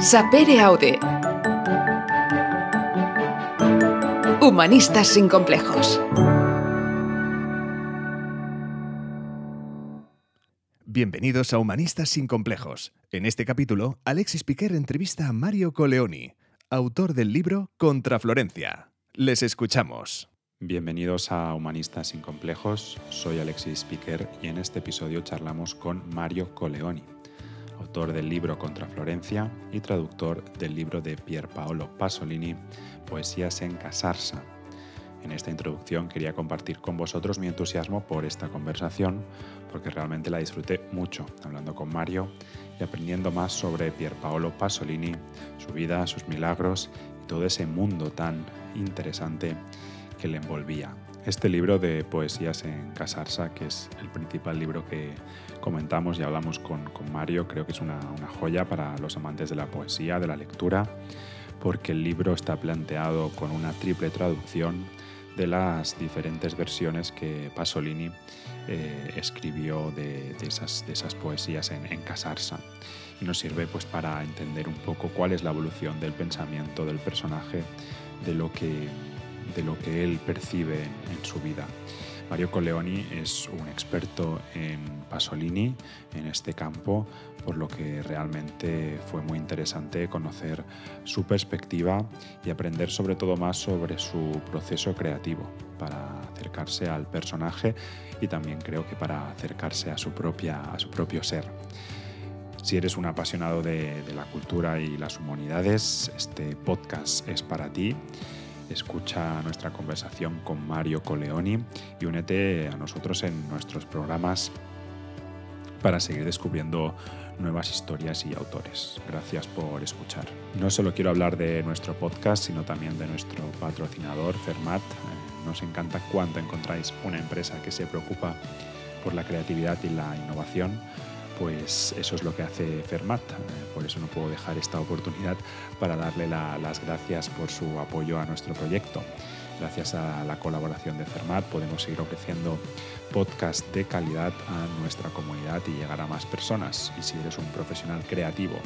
Sapere Aude. Humanistas sin complejos. Bienvenidos a Humanistas sin complejos. En este capítulo, Alexis Piquer entrevista a Mario Coleoni, autor del libro Contra Florencia. Les escuchamos. Bienvenidos a Humanistas sin complejos. Soy Alexis Piquer y en este episodio charlamos con Mario Coleoni, autor del libro Contra Florencia y traductor del libro de Pier Paolo Pasolini, Poesías en Casarsa. En esta introducción quería compartir con vosotros mi entusiasmo por esta conversación, porque realmente la disfruté mucho hablando con Mario y aprendiendo más sobre Pier Paolo Pasolini, su vida, sus milagros y todo ese mundo tan interesante que le envolvía. Este libro de poesías en Casarsa, que es el principal libro que comentamos y hablamos con, Mario, creo que es una, joya para los amantes de la poesía, de la lectura, porque el libro está planteado con una triple traducción de las diferentes versiones que Pasolini eh, escribió de, esas, de, esas, poesías en, en, Casarsa. Y nos sirve pues, para entender un poco cuál es la evolución del pensamiento del personaje, de lo que, de lo que él percibe en, su vida. Mario Coleoni es un experto en Pasolini, en este campo, por lo que realmente fue muy interesante conocer su perspectiva y aprender sobre todo más sobre su proceso creativo para acercarse al personaje y también creo que para acercarse a su, propia, a su propio ser. Si eres un apasionado de, de la cultura y las humanidades, este podcast es para ti. Escucha nuestra conversación con Mario Coleoni y únete a nosotros en nuestros programas para seguir descubriendo nuevas historias y autores. Gracias por escuchar. No solo quiero hablar de nuestro podcast, sino también de nuestro patrocinador, Fermat. Nos encanta cuando encontráis una empresa que se preocupa por la creatividad y la innovación pues eso es lo que hace Fermat. Por eso no puedo dejar esta oportunidad para darle las gracias por su apoyo a nuestro proyecto. Gracias a la colaboración de Fermat podemos seguir ofreciendo podcast de calidad a nuestra comunidad y llegar a más personas. Y si eres un profesional creativo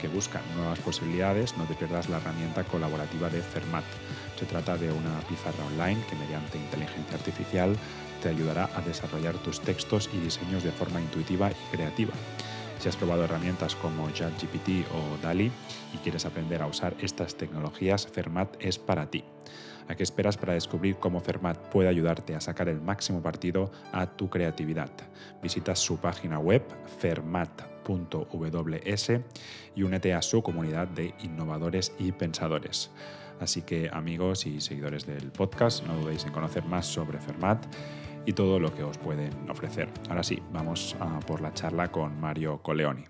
que busca nuevas posibilidades, no te pierdas la herramienta colaborativa de Fermat. Se trata de una pizarra online que mediante inteligencia artificial te ayudará a desarrollar tus textos y diseños de forma intuitiva y creativa. Si has probado herramientas como ChatGPT o DALI y quieres aprender a usar estas tecnologías, Fermat es para ti. ¿A qué esperas para descubrir cómo Fermat puede ayudarte a sacar el máximo partido a tu creatividad? Visita su página web fermat.ws y únete a su comunidad de innovadores y pensadores. Así que amigos y seguidores del podcast, no dudéis en conocer más sobre Fermat y todo lo que os pueden ofrecer. Ahora sí, vamos a por la charla con Mario Coleoni.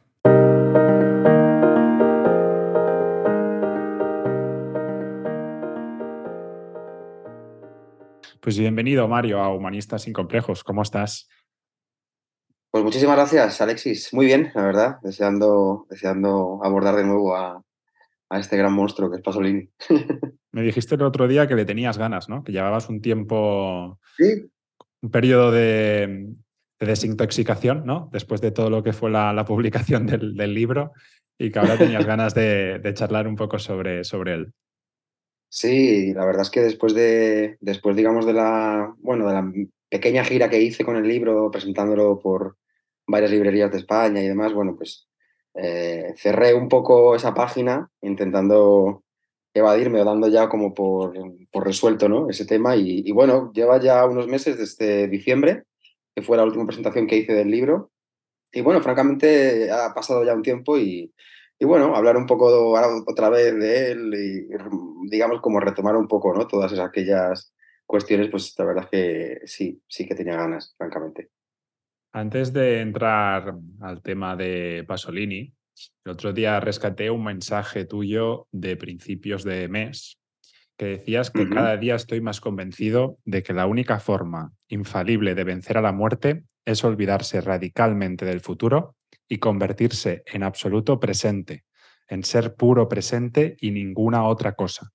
Pues bienvenido, Mario, a Humanistas sin Complejos. ¿Cómo estás? Pues muchísimas gracias, Alexis. Muy bien, la verdad. Deseando, deseando abordar de nuevo a, a este gran monstruo que es Pasolini. Me dijiste el otro día que le tenías ganas, ¿no? Que llevabas un tiempo Sí, un periodo de, de, desintoxicación, ¿no? Después de todo lo que fue la, la publicación del, del, libro y que ahora tenías ganas de, de, charlar un poco sobre, sobre él. Sí, la verdad es que después de, después, digamos, de la, bueno, de la pequeña gira que hice con el libro, presentándolo por varias librerías de España y demás, bueno, pues eh, cerré un poco esa página intentando evadirme o dando ya como por, por resuelto ¿no? ese tema. Y, bueno, lleva ya unos meses desde diciembre, que fue la última presentación que hice del libro. Y bueno, francamente ha pasado ya un tiempo y, y bueno, hablar un poco otra vez de él y digamos como retomar un poco ¿no? todas esas, aquellas cuestiones, pues la verdad es que sí, sí que tenía ganas, francamente. Antes de entrar al tema de Pasolini, el otro día rescaté un mensaje tuyo de principios de mes que decías que uh -huh. cada día estoy más convencido de que la única forma infalible de vencer a la muerte es olvidarse radicalmente del futuro y convertirse en absoluto presente, en ser puro presente y ninguna otra cosa.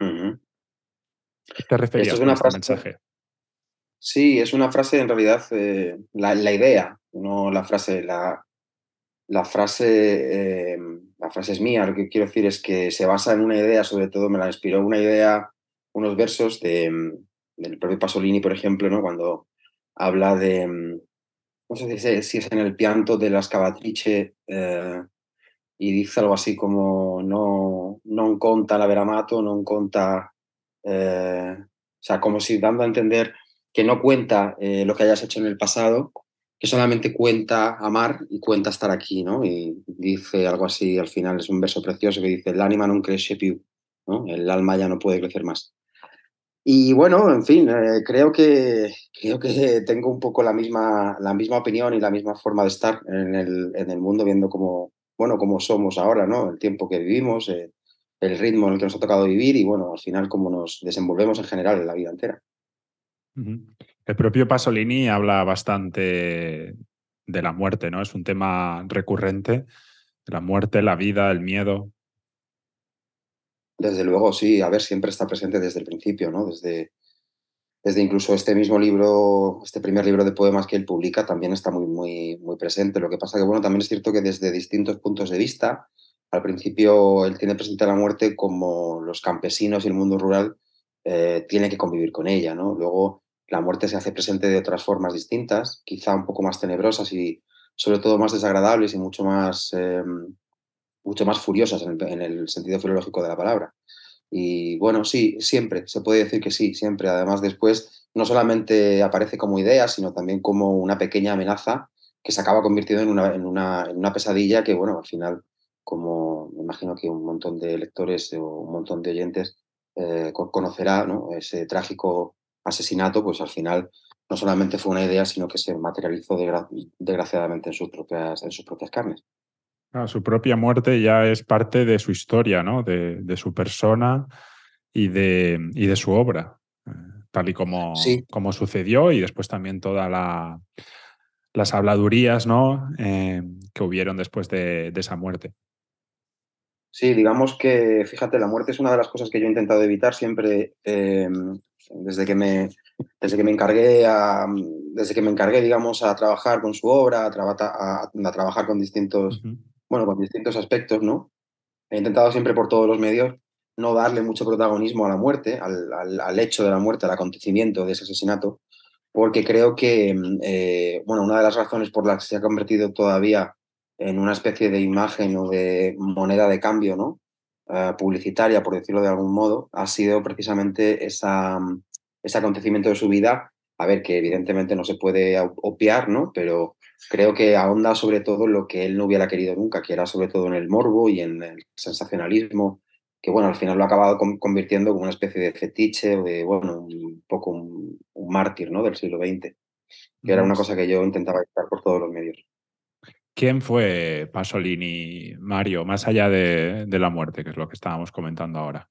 Uh -huh. ¿Te referías es una a este frase, mensaje? Sí, es una frase en realidad, eh, la, la, idea, no la frase, la, la frase, eh, la frase es mía, lo que quiero decir es que se basa en una idea, sobre todo me la inspiró una idea, unos versos de, del propio Pasolini, por ejemplo, ¿no? cuando habla de, no sé si es en el pianto de las cavatrice eh, y dice algo así como no, no conta la veramato, no conta, eh, o sea, como si dando a entender que no cuenta eh, lo que hayas hecho en el pasado, que solamente cuenta amar y cuenta estar aquí, ¿no? Y dice algo así, al final es un verso precioso que dice, el ánima non cresce più, ¿no? El alma ya no puede crecer más. Y bueno, en fin, eh, creo, que, creo que tengo un poco la misma, la misma opinión y la misma forma de estar en el, en el mundo, viendo cómo, bueno, cómo somos ahora, ¿no? El tiempo que vivimos, eh, el ritmo en el que nos ha tocado vivir y, bueno, al final cómo nos desenvolvemos en general en la vida entera. El propio Pasolini habla bastante de la muerte, ¿no? Es un tema recurrente, la muerte, la vida, el miedo. Desde luego, sí. A ver, siempre está presente desde el principio, ¿no? Desde, desde incluso este mismo libro, este primer libro de poemas que él publica, también está muy, muy, muy presente. Lo que pasa que, bueno, también es cierto que desde distintos puntos de vista, al principio él tiene presente la muerte como los campesinos y el mundo rural eh, tienen que convivir con ella, ¿no? Luego la muerte se hace presente de otras formas distintas, quizá un poco más tenebrosas y sobre todo más desagradables y mucho más, em, mucho más furiosas en el, sentido filológico de la palabra. Y bueno, sí, siempre, se puede decir que sí, siempre. Además, después no solamente aparece como idea, sino también como una pequeña amenaza que se acaba convirtiendo en una, pesadilla que, bueno, al final, como me imagino que un montón de lectores o un montón de oyentes eh, conocerá, ¿no? ese trágico asesinato, pues al final no solamente fue una idea, sino que se materializó desgraciadamente en sus propias, en sus propias carnes. su propia muerte ya es parte de su historia, ¿no? de, su persona y de, y de su obra, eh, tal y como, como sucedió y después también todas la, las habladurías ¿no? Eh, que hubieron después de, esa muerte. Sí, digamos que, fíjate, la muerte es una de las cosas que yo he intentado evitar siempre eh, desde que me, desde que me encargué, a, desde que me encargué, digamos, a trabajar con su obra, a, a, trabajar con distintos, bueno, con distintos aspectos, ¿no? He intentado siempre por todos los medios no darle mucho protagonismo a la muerte, al, al, hecho de la muerte, al acontecimiento de ese asesinato, porque creo que, eh, bueno, una de las razones por las que se ha convertido todavía en una especie de imagen o de moneda de cambio, ¿no? Eh, publicitaria, por decirlo de algún modo, ha sido precisamente esa, ese acontecimiento de su vida. A ver, que evidentemente no se puede obviar, ¿no? Pero creo que ahonda sobre todo lo que él no hubiera querido nunca, que era sobre todo en el morbo y en el sensacionalismo, que bueno, al final lo ha acabado convirtiendo como una especie de fetiche o de, bueno, un poco un, mártir, ¿no? Del siglo XX, que era una cosa que yo intentaba evitar por todos los medios. ¿Quién fue Pasolini, Mario, más allá de, la muerte, que es lo que estábamos comentando ahora?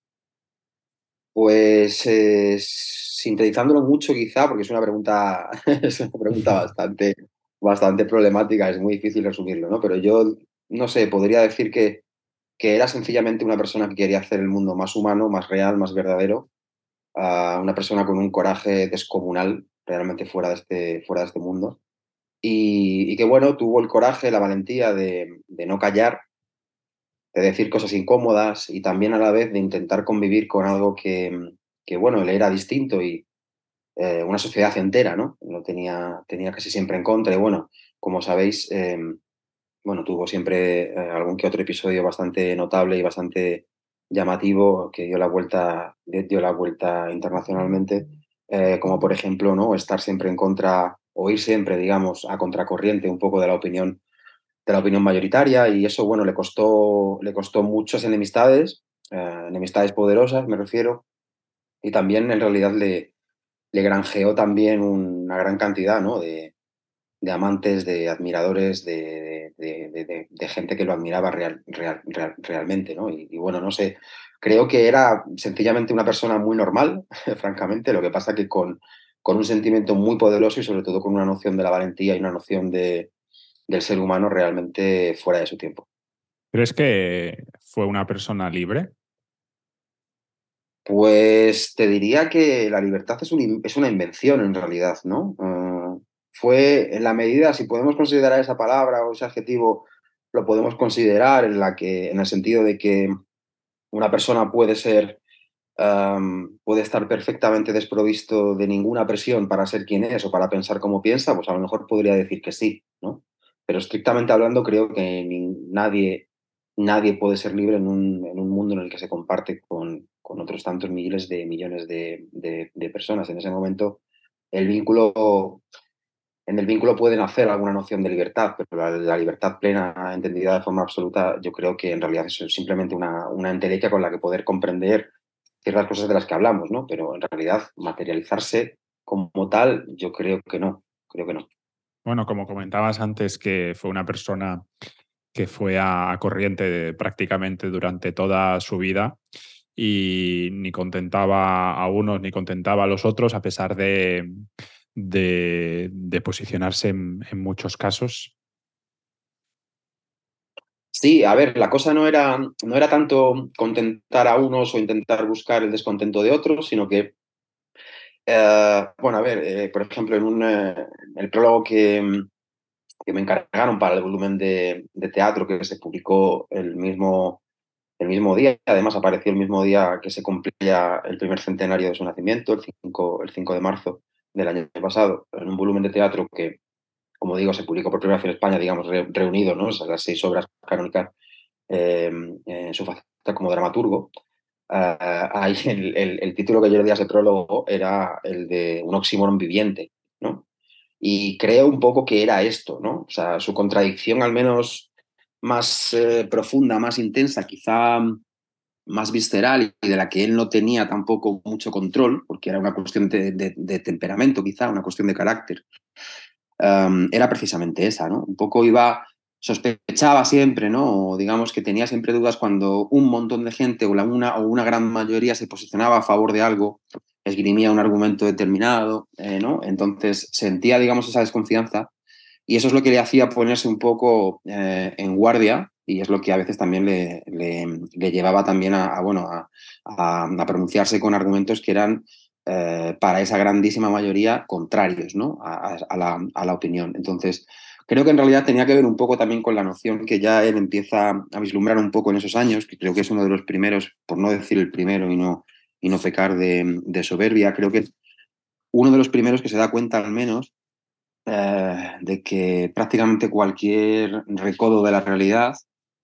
Pues eh, sintetizándolo mucho quizá, porque es una pregunta, es una pregunta bastante, bastante problemática, es muy difícil resumirlo, ¿no? Pero yo, no sé, podría decir que, que era sencillamente una persona que quería hacer el mundo más humano, más real, más verdadero, una persona con un coraje descomunal, realmente fuera de este, fuera de este mundo y, que bueno, tuvo el coraje, la valentía de, no callar, de decir cosas incómodas y también a la vez de intentar convivir con algo que, que bueno, le era distinto y eh, una sociedad entera, ¿no? Lo tenía, tenía casi siempre en contra y bueno, como sabéis, eh, bueno, tuvo siempre eh, algún que otro episodio bastante notable y bastante llamativo que dio la vuelta, dio la vuelta internacionalmente, como por ejemplo, ¿no? Estar siempre en contra o ir siempre, digamos, a contracorriente un poco de la opinión de la opinión mayoritaria y eso, bueno, le costó, le costó muchas enemistades, eh, enemistades poderosas, me refiero, y también en realidad le, le granjeó también una gran cantidad ¿no? de, de amantes, de admiradores, de, de, gente que lo admiraba real, realmente, ¿no? Y, y, bueno, no sé, creo que era sencillamente una persona muy normal, francamente, lo que pasa que con, con un sentimiento muy poderoso y sobre todo con una noción de la valentía y una noción de, del ser humano realmente fuera de su tiempo. ¿Crees que fue una persona libre? Pues te diría que la libertad es, es una invención en realidad, ¿no? Uh, fue en la medida, si podemos considerar esa palabra o ese adjetivo lo podemos considerar en, la que, en el sentido de que una persona puede ser puede estar perfectamente desprovisto de ninguna presión para ser quien es o para pensar como piensa, pues a lo mejor podría decir que sí, ¿no? Pero estrictamente hablando, creo que nadie, nadie puede ser libre en un, en un, mundo en el que se comparte con, con otros tantos miles de millones de, de, personas. En ese momento, el vínculo, en el vínculo pueden hacer alguna noción de libertad, pero la, la, libertad plena, entendida de forma absoluta, yo creo que en realidad es simplemente una, una entelequia con la que poder comprender ciertas cosas de las que hablamos, ¿no? Pero en realidad materializarse como tal, yo creo que no, creo que no. Bueno, como comentabas antes, que fue una persona que fue a, corriente prácticamente durante toda su vida y ni contentaba a unos ni contentaba a los otros, a pesar de, de, posicionarse en, muchos casos. Sí, a ver, la cosa no era, no era tanto contentar a unos o intentar buscar el descontento de otros, sino que eh, bueno, a ver, eh, por ejemplo, en un, eh, el prólogo que, que, me encargaron para el volumen de, de, teatro que se publicó el mismo, el mismo día, además apareció el mismo día que se cumplía el primer centenario de su nacimiento, el 5, el 5 de marzo del año pasado, en un volumen de teatro que, como digo, se publicó por primera vez en España, digamos, reunido, ¿no? las seis obras canónicas en su faceta como dramaturgo. Ah, ahí el, título que yo le di a ese prólogo era el de un oxímoron viviente, ¿no? Y creo un poco que era esto, ¿no? O sea, su contradicción al menos más eh, profunda, más intensa, quizá más visceral y de la que él no tenía tampoco mucho control, porque era una cuestión de, temperamento quizá, una cuestión de carácter, era precisamente esa, ¿no? Un poco iba sospechaba siempre, ¿no? O digamos que tenía siempre dudas cuando un montón de gente o, la una, o una gran mayoría se posicionaba a favor de algo, esgrimía un argumento determinado, eh, ¿no? Entonces sentía, digamos, esa desconfianza y eso es lo que le hacía ponerse un poco eh, en guardia y es lo que a veces también le, le, llevaba también a, bueno, a, pronunciarse con argumentos que eran eh, para esa grandísima mayoría contrarios, ¿no? A, la, opinión. Entonces, Creo que en realidad tenía que ver un poco también con la noción que ya él empieza a vislumbrar un poco en esos años, que creo que es uno de los primeros, por no decir el primero y no, y no pecar de, soberbia, creo que uno de los primeros que se da cuenta al menos eh, de que prácticamente cualquier recodo de la realidad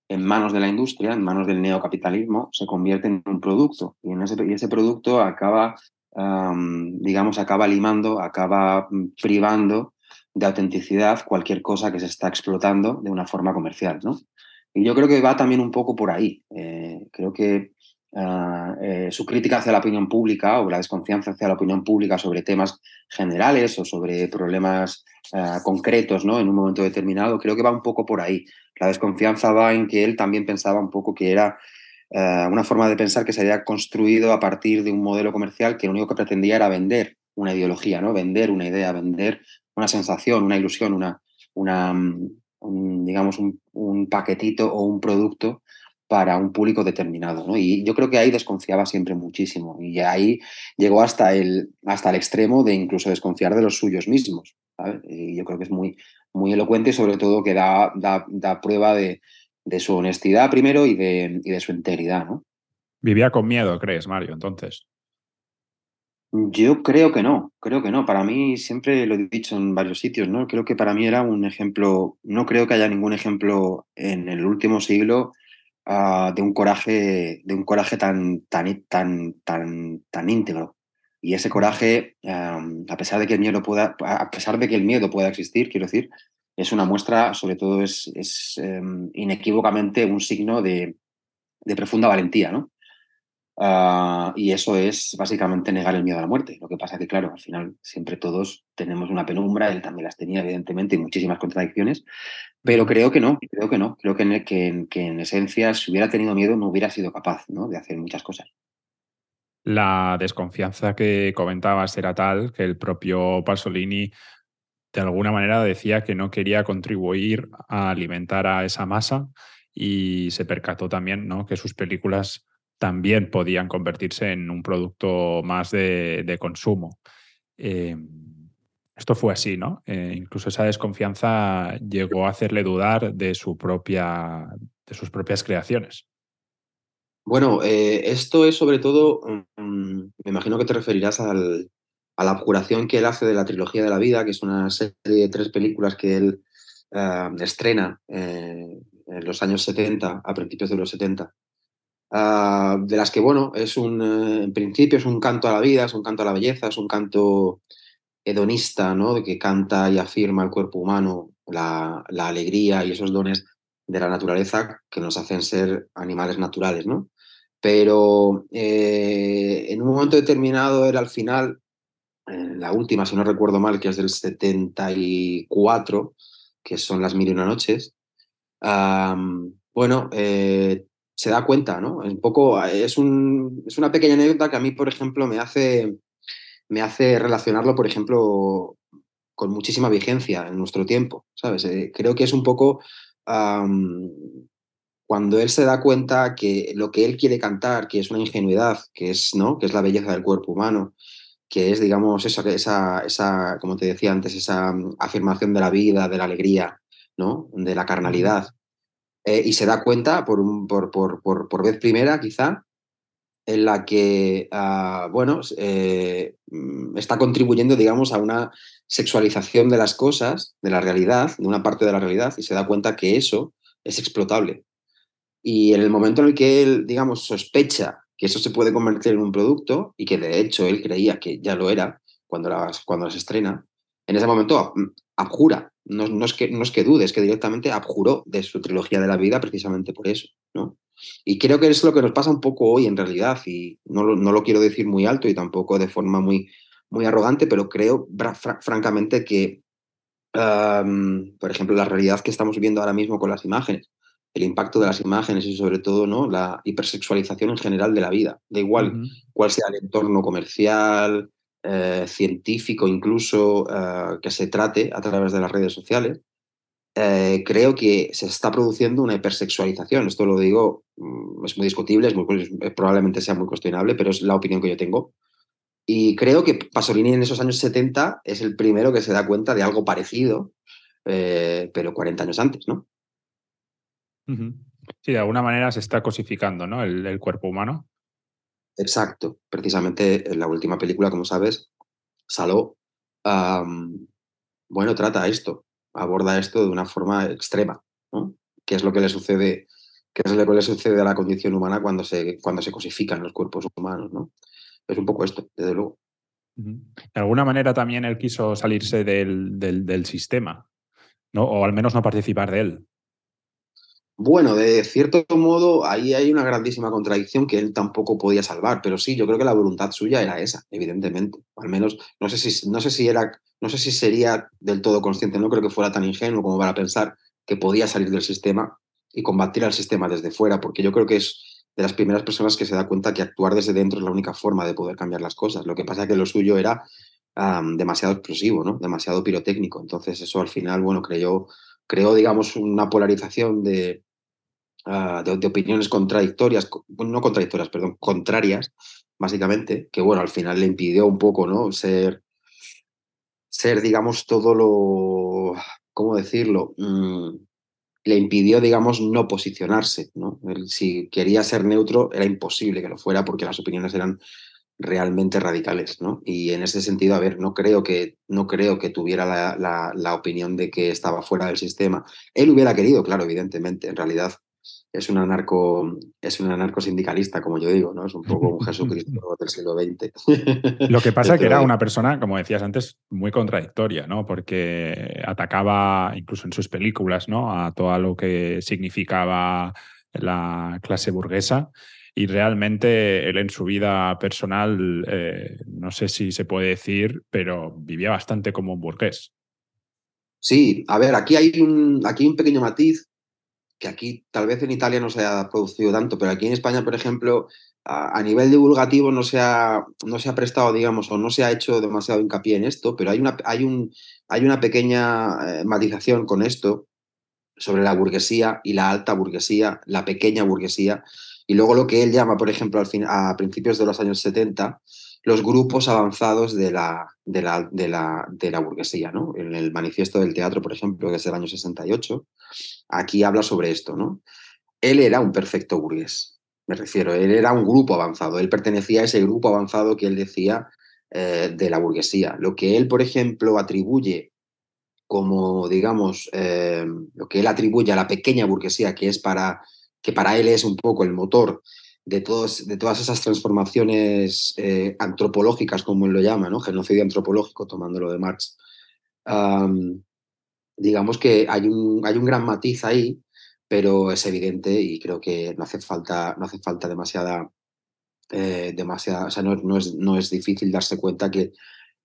en manos de la industria, en manos del neocapitalismo, se convierte en un producto y ese producto acaba, digamos, acaba limando, acaba mm, privando de autenticidad cualquier cosa que se está explotando de una forma comercial, ¿no? Y yo creo que va también un poco por ahí. Eh, creo que ah, eh, su crítica hacia la opinión pública o la desconfianza hacia la opinión pública sobre temas generales o sobre problemas ah, concretos ¿no? en un momento determinado, creo que va un poco por ahí. La desconfianza va en que él también pensaba un poco que era ah, una forma de pensar que se había construido a partir de un modelo comercial que lo único que pretendía era vender una ideología, ¿no? vender una idea, vender una sensación, una ilusión, una, una un, digamos, un, paquetito o un producto para un público determinado. Y yo creo que ahí desconfiaba siempre muchísimo. Y ahí llegó hasta el, hasta el extremo de incluso desconfiar de los suyos mismos. Y yo creo que es muy, muy elocuente y sobre todo que da, da, da prueba de, de, su honestidad primero y de, y de su integridad. ¿no? Vivía con miedo, crees, Mario, entonces. Yo creo que no, creo que no. Para mí, siempre lo he dicho en varios sitios, ¿no? Creo que para mí era un ejemplo, no creo que haya ningún ejemplo en el último siglo ah, de un coraje, de un coraje tan, tan, tan, tan, tan íntegro. Y ese coraje, a pesar de que el miedo pueda, a pesar de que el miedo pueda existir, quiero decir, es una muestra, sobre todo es, es em, inequívocamente un signo de, de profunda valentía, ¿no? Ah, y eso es básicamente negar el miedo a la muerte. Lo que pasa que, claro, al final siempre todos tenemos una penumbra, él también las tenía, evidentemente, y muchísimas contradicciones, pero creo que no, creo que no, creo que en, que, que en esencia, si hubiera tenido miedo, no hubiera sido capaz ¿no? de hacer muchas cosas. La desconfianza que comentabas era tal que el propio Pasolini de alguna manera decía que no quería contribuir a alimentar a esa masa y se percató también ¿no? que sus películas también podían convertirse en un producto más de, consumo. Eh, esto fue así, ¿no? Eh, incluso esa desconfianza llegó a hacerle dudar de, su propia, de sus propias creaciones. Bueno, eh, esto es sobre todo, mm, me imagino que te referirás al, a la abjuración que él hace de la trilogía de la vida, que es una serie de tres películas que él eh, estrena en los años 70, a principios de los 70. Ah, de las que, bueno, es un, en principio es un canto a la vida, es un canto a la belleza, es un canto hedonista, ¿no? Que canta y afirma el cuerpo humano, la, alegría y esos dones de la naturaleza que nos hacen ser animales naturales, ¿no? Pero eh, en un momento determinado era al final, la última, si no recuerdo mal, que es del 74, que son las mil y una noches, bueno, eh, se da cuenta, ¿no? Un poco, es, un, es una pequeña anécdota que a mí, por ejemplo, me hace me hace relacionarlo, por ejemplo, con muchísima vigencia en nuestro tiempo, ¿sabes? Eh, creo que es un poco cuando él se da cuenta que lo que él quiere cantar, que es una ingenuidad, que es, ¿no? que es la belleza del cuerpo humano, que es, digamos, esa, esa, esa, como te decía antes, esa mm, afirmación de la vida, de la alegría, ¿no? de la carnalidad. Eh, y se da cuenta por, un, por, por, por, vez primera, quizá, en la que, ah, bueno, eh, mm, está contribuyendo, digamos, a una sexualización de las cosas, de la realidad, de una parte de la realidad, y se da cuenta que eso es explotable. Y en el momento en el que él, digamos, sospecha que eso se puede convertir en un producto, y que de hecho él creía que ya lo era cuando las, cuando estrena, en ese momento mm, abjura, no, no, es que, no es que dude, es que directamente abjuró de su trilogía de la vida precisamente por eso, ¿no? Y creo que es lo que nos pasa un poco hoy en realidad, y no lo, no lo quiero decir muy alto y tampoco de forma muy, muy arrogante, pero creo francamente que, por ejemplo, la realidad que estamos viviendo ahora mismo con las imágenes, el impacto de las imágenes y sobre todo ¿no? la hipersexualización en general de la vida, da igual cuál sea el entorno comercial, eh, científico incluso, eh, que se trate a través de las redes sociales, eh, creo que se está produciendo una hipersexualización. Esto lo digo, mm, es muy discutible, es muy, probablemente sea muy cuestionable, pero es la opinión que yo tengo. Y creo que Pasolini en esos años 70 es el primero que se da cuenta de algo parecido, pero 40 años antes, ¿no? Sí, de alguna manera se está cosificando, ¿no? El, cuerpo humano. Exacto. Precisamente en la última película, como sabes, Saló, bueno, trata esto, aborda esto de una forma extrema, ¿no? ¿Qué es lo que le sucede, qué es lo que le sucede a la condición humana cuando se, cuando se cosifican los cuerpos humanos, ¿no? Es un poco esto, desde luego. De alguna manera también él quiso salirse del, del, sistema, ¿no? O al menos no participar de él. Bueno, de cierto modo, ahí hay una grandísima contradicción que él tampoco podía salvar, pero sí, yo creo que la voluntad suya era esa, evidentemente. Al menos, no sé si, no sé si era no sé si sería del todo consciente, no creo que fuera tan ingenuo como para pensar que podía salir del sistema y combatir al sistema desde fuera, porque yo creo que es de las primeras personas que se da cuenta que actuar desde dentro es la única forma de poder cambiar las cosas. Lo que pasa es que lo suyo era demasiado explosivo, ¿no? demasiado pirotécnico. Entonces eso al final, bueno, creó, creó digamos, una polarización de, ah, de, opiniones contradictorias, no contradictorias, perdón, contrarias, básicamente, que bueno, al final le impidió un poco, ¿no? Ser ser, digamos, todo lo, ¿cómo decirlo? Mm, le impidió, digamos, no posicionarse. ¿no? si quería ser neutro, era imposible que lo fuera porque las opiniones eran realmente radicales. ¿no? Y en ese sentido, a ver, no creo que, no creo que tuviera la, la opinión de que estaba fuera del sistema. Él hubiera querido, claro, evidentemente. En realidad, es un anarco, es un anarco sindicalista, como yo digo, ¿no? Es un poco un Jesucristo del siglo XX. Lo que pasa es que era una persona, como decías antes, muy contradictoria, ¿no? Porque atacaba, incluso en sus películas, ¿no? A todo lo que significaba la clase burguesa. Y realmente él en su vida personal, eh, no sé si se puede decir, pero vivía bastante como un burgués. Sí, a ver, aquí hay un, aquí hay un pequeño matiz que aquí tal vez en Italia no se ha producido tanto, pero aquí en España, por ejemplo, a, nivel divulgativo no se, ha, no se ha prestado, digamos, o no se ha hecho demasiado hincapié en esto, pero hay una, hay un, hay una pequeña eh, matización con esto sobre la burguesía y la alta burguesía, la pequeña burguesía, y luego lo que él llama, por ejemplo, al fin, a principios de los años 70, los grupos avanzados de la, de la, de la, de la burguesía. ¿no? En el manifiesto del teatro, por ejemplo, que es del año 68, aquí habla sobre esto. ¿no? Él era un perfecto burgués, me refiero, él era un grupo avanzado, él pertenecía a ese grupo avanzado que él decía eh, de la burguesía. Lo que él, por ejemplo, atribuye como, digamos, eh, lo que él atribuye a la pequeña burguesía, que es para, que para él es un poco el motor de, todos, de todas esas transformaciones eh, antropológicas, como él lo llama, ¿no? genocidio antropológico, tomándolo de Marx. digamos que hay un, hay un gran matiz ahí, pero es evidente y creo que no hace falta, no hace falta demasiada eh, demasiado, o sea, no, no, es, no, es, difícil darse cuenta que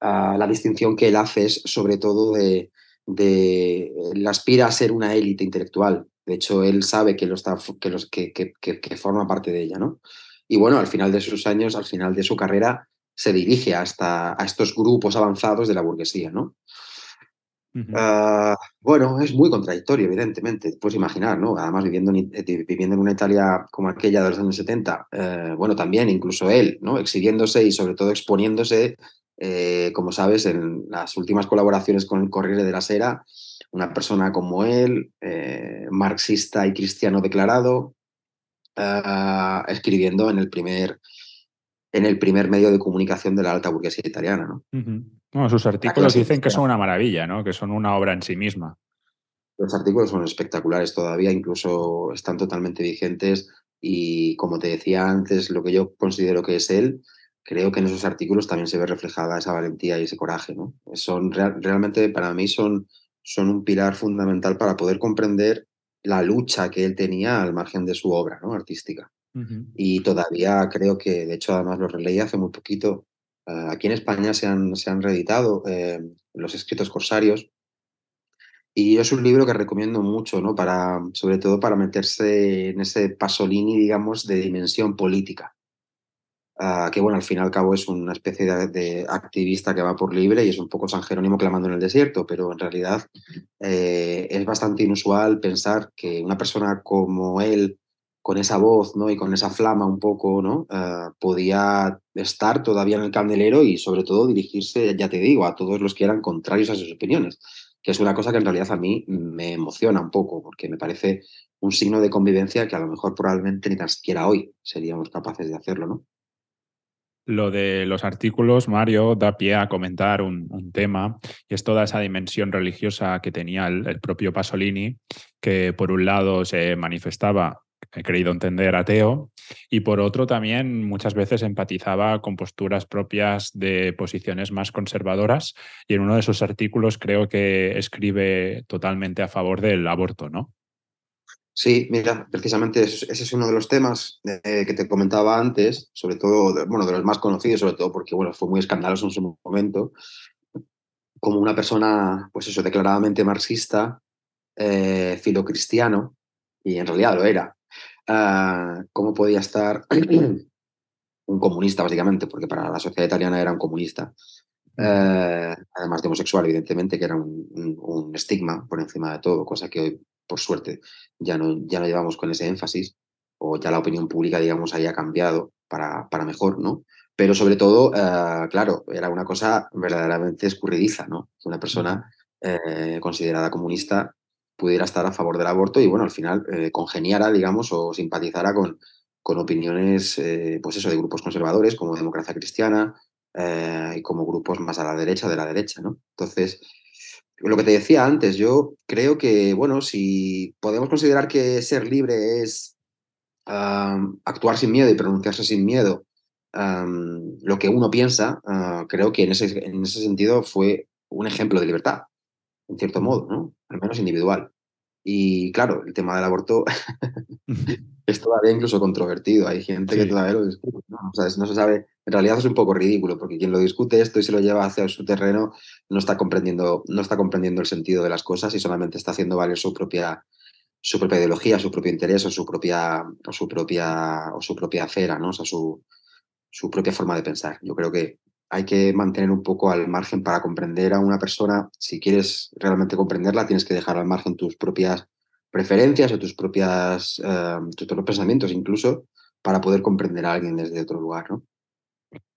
uh, la distinción que él hace es sobre todo de, de, él aspira a ser una élite intelectual. De hecho, él sabe que, lo está, que, los, que, que, que, forma parte de ella, ¿no? Y bueno, al final de sus años, al final de su carrera, se dirige hasta a estos grupos avanzados de la burguesía, ¿no? Uh, bueno, es muy contradictorio, evidentemente, puedes imaginar, ¿no? Además, viviendo en, eh, viviendo en una Italia como aquella de los años 70, eh, bueno, también incluso él, ¿no? Exhibiéndose y sobre todo exponiéndose, eh, como sabes, en las últimas colaboraciones con el Corriere de la Sera, una persona como él, eh, marxista y cristiano declarado, uh, escribiendo en el primer en el primer medio de comunicación de la alta burguesía italiana. ¿no? Uh -huh. sus artículos dicen que son una maravilla, ¿no? que son una obra en sí misma. Los artículos son espectaculares todavía, incluso están totalmente vigentes y como te decía antes, lo que yo considero que es él, creo que en esos artículos también se ve reflejada esa valentía y ese coraje. ¿no? Son real, realmente para mí son, son un pilar fundamental para poder comprender la lucha que él tenía al margen de su obra ¿no? artística. Uh -huh. Y todavía creo que, de hecho, además lo releí hace muy poquito. Uh, aquí en España se han, se han reeditado eh, los escritos corsarios. Y es un libro que recomiendo mucho, ¿no? Para, sobre todo para meterse en ese Pasolini, digamos, de dimensión política. Uh, que bueno, al fin y al cabo es una especie de, activista que va por libre y es un poco San Jerónimo clamando en el desierto, pero en realidad eh, es bastante inusual pensar que una persona como él, con esa voz ¿no? y con esa flama un poco, ¿no? Uh, podía estar todavía en el candelero y sobre todo dirigirse, ya te digo, a todos los que eran contrarios a sus opiniones, que es una cosa que en realidad a mí me emociona un poco, porque me parece un signo de convivencia que a lo mejor probablemente ni tan siquiera hoy seríamos capaces de hacerlo, ¿no? Lo de los artículos, Mario, da pie a comentar un, tema, y es toda esa dimensión religiosa que tenía el, el propio Pasolini, que por un lado se manifestaba he creído entender ateo, y por otro también muchas veces empatizaba con posturas propias de posiciones más conservadoras, y en uno de sus artículos creo que escribe totalmente a favor del aborto, ¿no? Sí, mira, precisamente ese es uno de los temas eh, que te comentaba antes, sobre todo, bueno, de los más conocidos, sobre todo porque, bueno, fue muy escandaloso en su momento, como una persona, pues eso, declaradamente marxista, eh, filocristiano, y en realidad lo era, uh, cómo podía estar un comunista, básicamente, porque para la sociedad italiana era un comunista, uh, además de homosexual, evidentemente, que era un, un, un, estigma por encima de todo, cosa que hoy, por suerte, ya no, ya no llevamos con ese énfasis, o ya la opinión pública, digamos, haya cambiado para, para mejor, ¿no? Pero sobre todo, uh, claro, era una cosa verdaderamente escurridiza, ¿no? Que una persona eh, considerada comunista pudiera estar a favor del aborto y, bueno, al final eh, congeniara, digamos, o simpatizara con, con opiniones, eh, pues eso, de grupos conservadores como Democracia Cristiana eh, y como grupos más a la derecha de la derecha, ¿no? Entonces, lo que te decía antes, yo creo que, bueno, si podemos considerar que ser libre es um, actuar sin miedo y pronunciarse sin miedo, um, lo que uno piensa, uh, creo que en ese, en ese sentido fue un ejemplo de libertad en cierto modo, ¿no? Al menos individual. Y claro, el tema del aborto es todavía incluso controvertido. Hay gente sí. que todavía lo discute. ¿no? O sea, no se sabe, en realidad es un poco ridículo, porque quien lo discute esto y se lo lleva hacia su terreno no está comprendiendo, no está comprendiendo el sentido de las cosas y solamente está haciendo valer su propia, su propia ideología, su propio interés o su propia, o su propia, o su propia ¿no? O sea, su, su propia forma de pensar. Yo creo que hay que mantener un poco al margen para comprender a una persona. Si quieres realmente comprenderla, tienes que dejar al margen tus propias preferencias o tus, propias, uh, tus propios pensamientos incluso para poder comprender a alguien desde otro lugar, ¿no?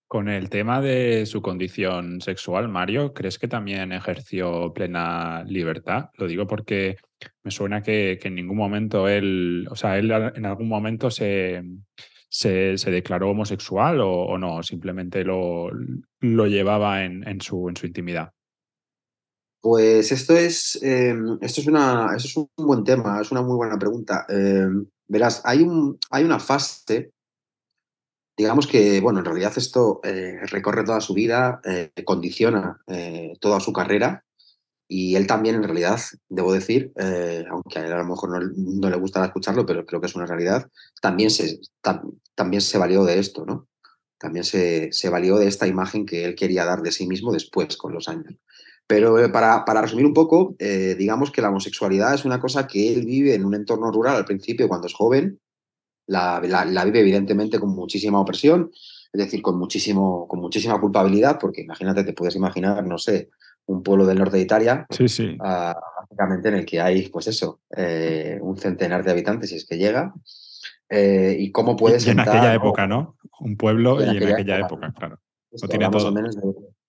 Con el tema de su condición sexual, Mario, ¿crees que también ejerció plena libertad? Lo digo porque me suena que, en ningún momento él, o sea, él en algún momento se, se, declaró homosexual o, no, simplemente lo, lo llevaba en, su, en su intimidad. Pues esto es, em, esto, es una, es un buen tema, es una muy buena pregunta. Em, verás, hay, un, hay una fase digamos que, bueno, en realidad esto eh, recorre toda su vida, eh, condiciona eh, toda su carrera y él también, en realidad, debo decir, aunque a él a lo mejor no, le gusta escucharlo, pero creo que es una realidad, también se, también se valió de esto, ¿no? También se, se, valió de esta imagen que él quería dar de sí mismo después, con los años. Pero para, para resumir un poco, digamos que la homosexualidad es una cosa que él vive en un entorno rural al principio, cuando es joven, la, vive evidentemente con muchísima opresión, es decir, con, muchísimo, con muchísima culpabilidad, porque imagínate, te puedes imaginar, no sé, un pueblo del norte de Italia, sí, sí. Básicamente en el que hay, pues eso, eh, un centenar de habitantes, si es que llega, eh, y cómo puedes... en aquella época, ¿no? Un pueblo y en aquella, época, claro. O menos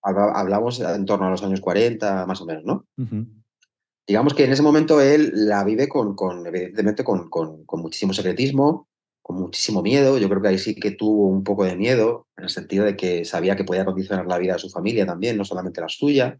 hablamos en torno a los años 40, más o menos, ¿no? Digamos que en ese momento él la vive con, con evidentemente, con, con, con, muchísimo secretismo, con muchísimo miedo. Yo creo que ahí sí que tuvo un poco de miedo, en el sentido de que sabía que podía condicionar la vida de su familia también, no solamente la suya,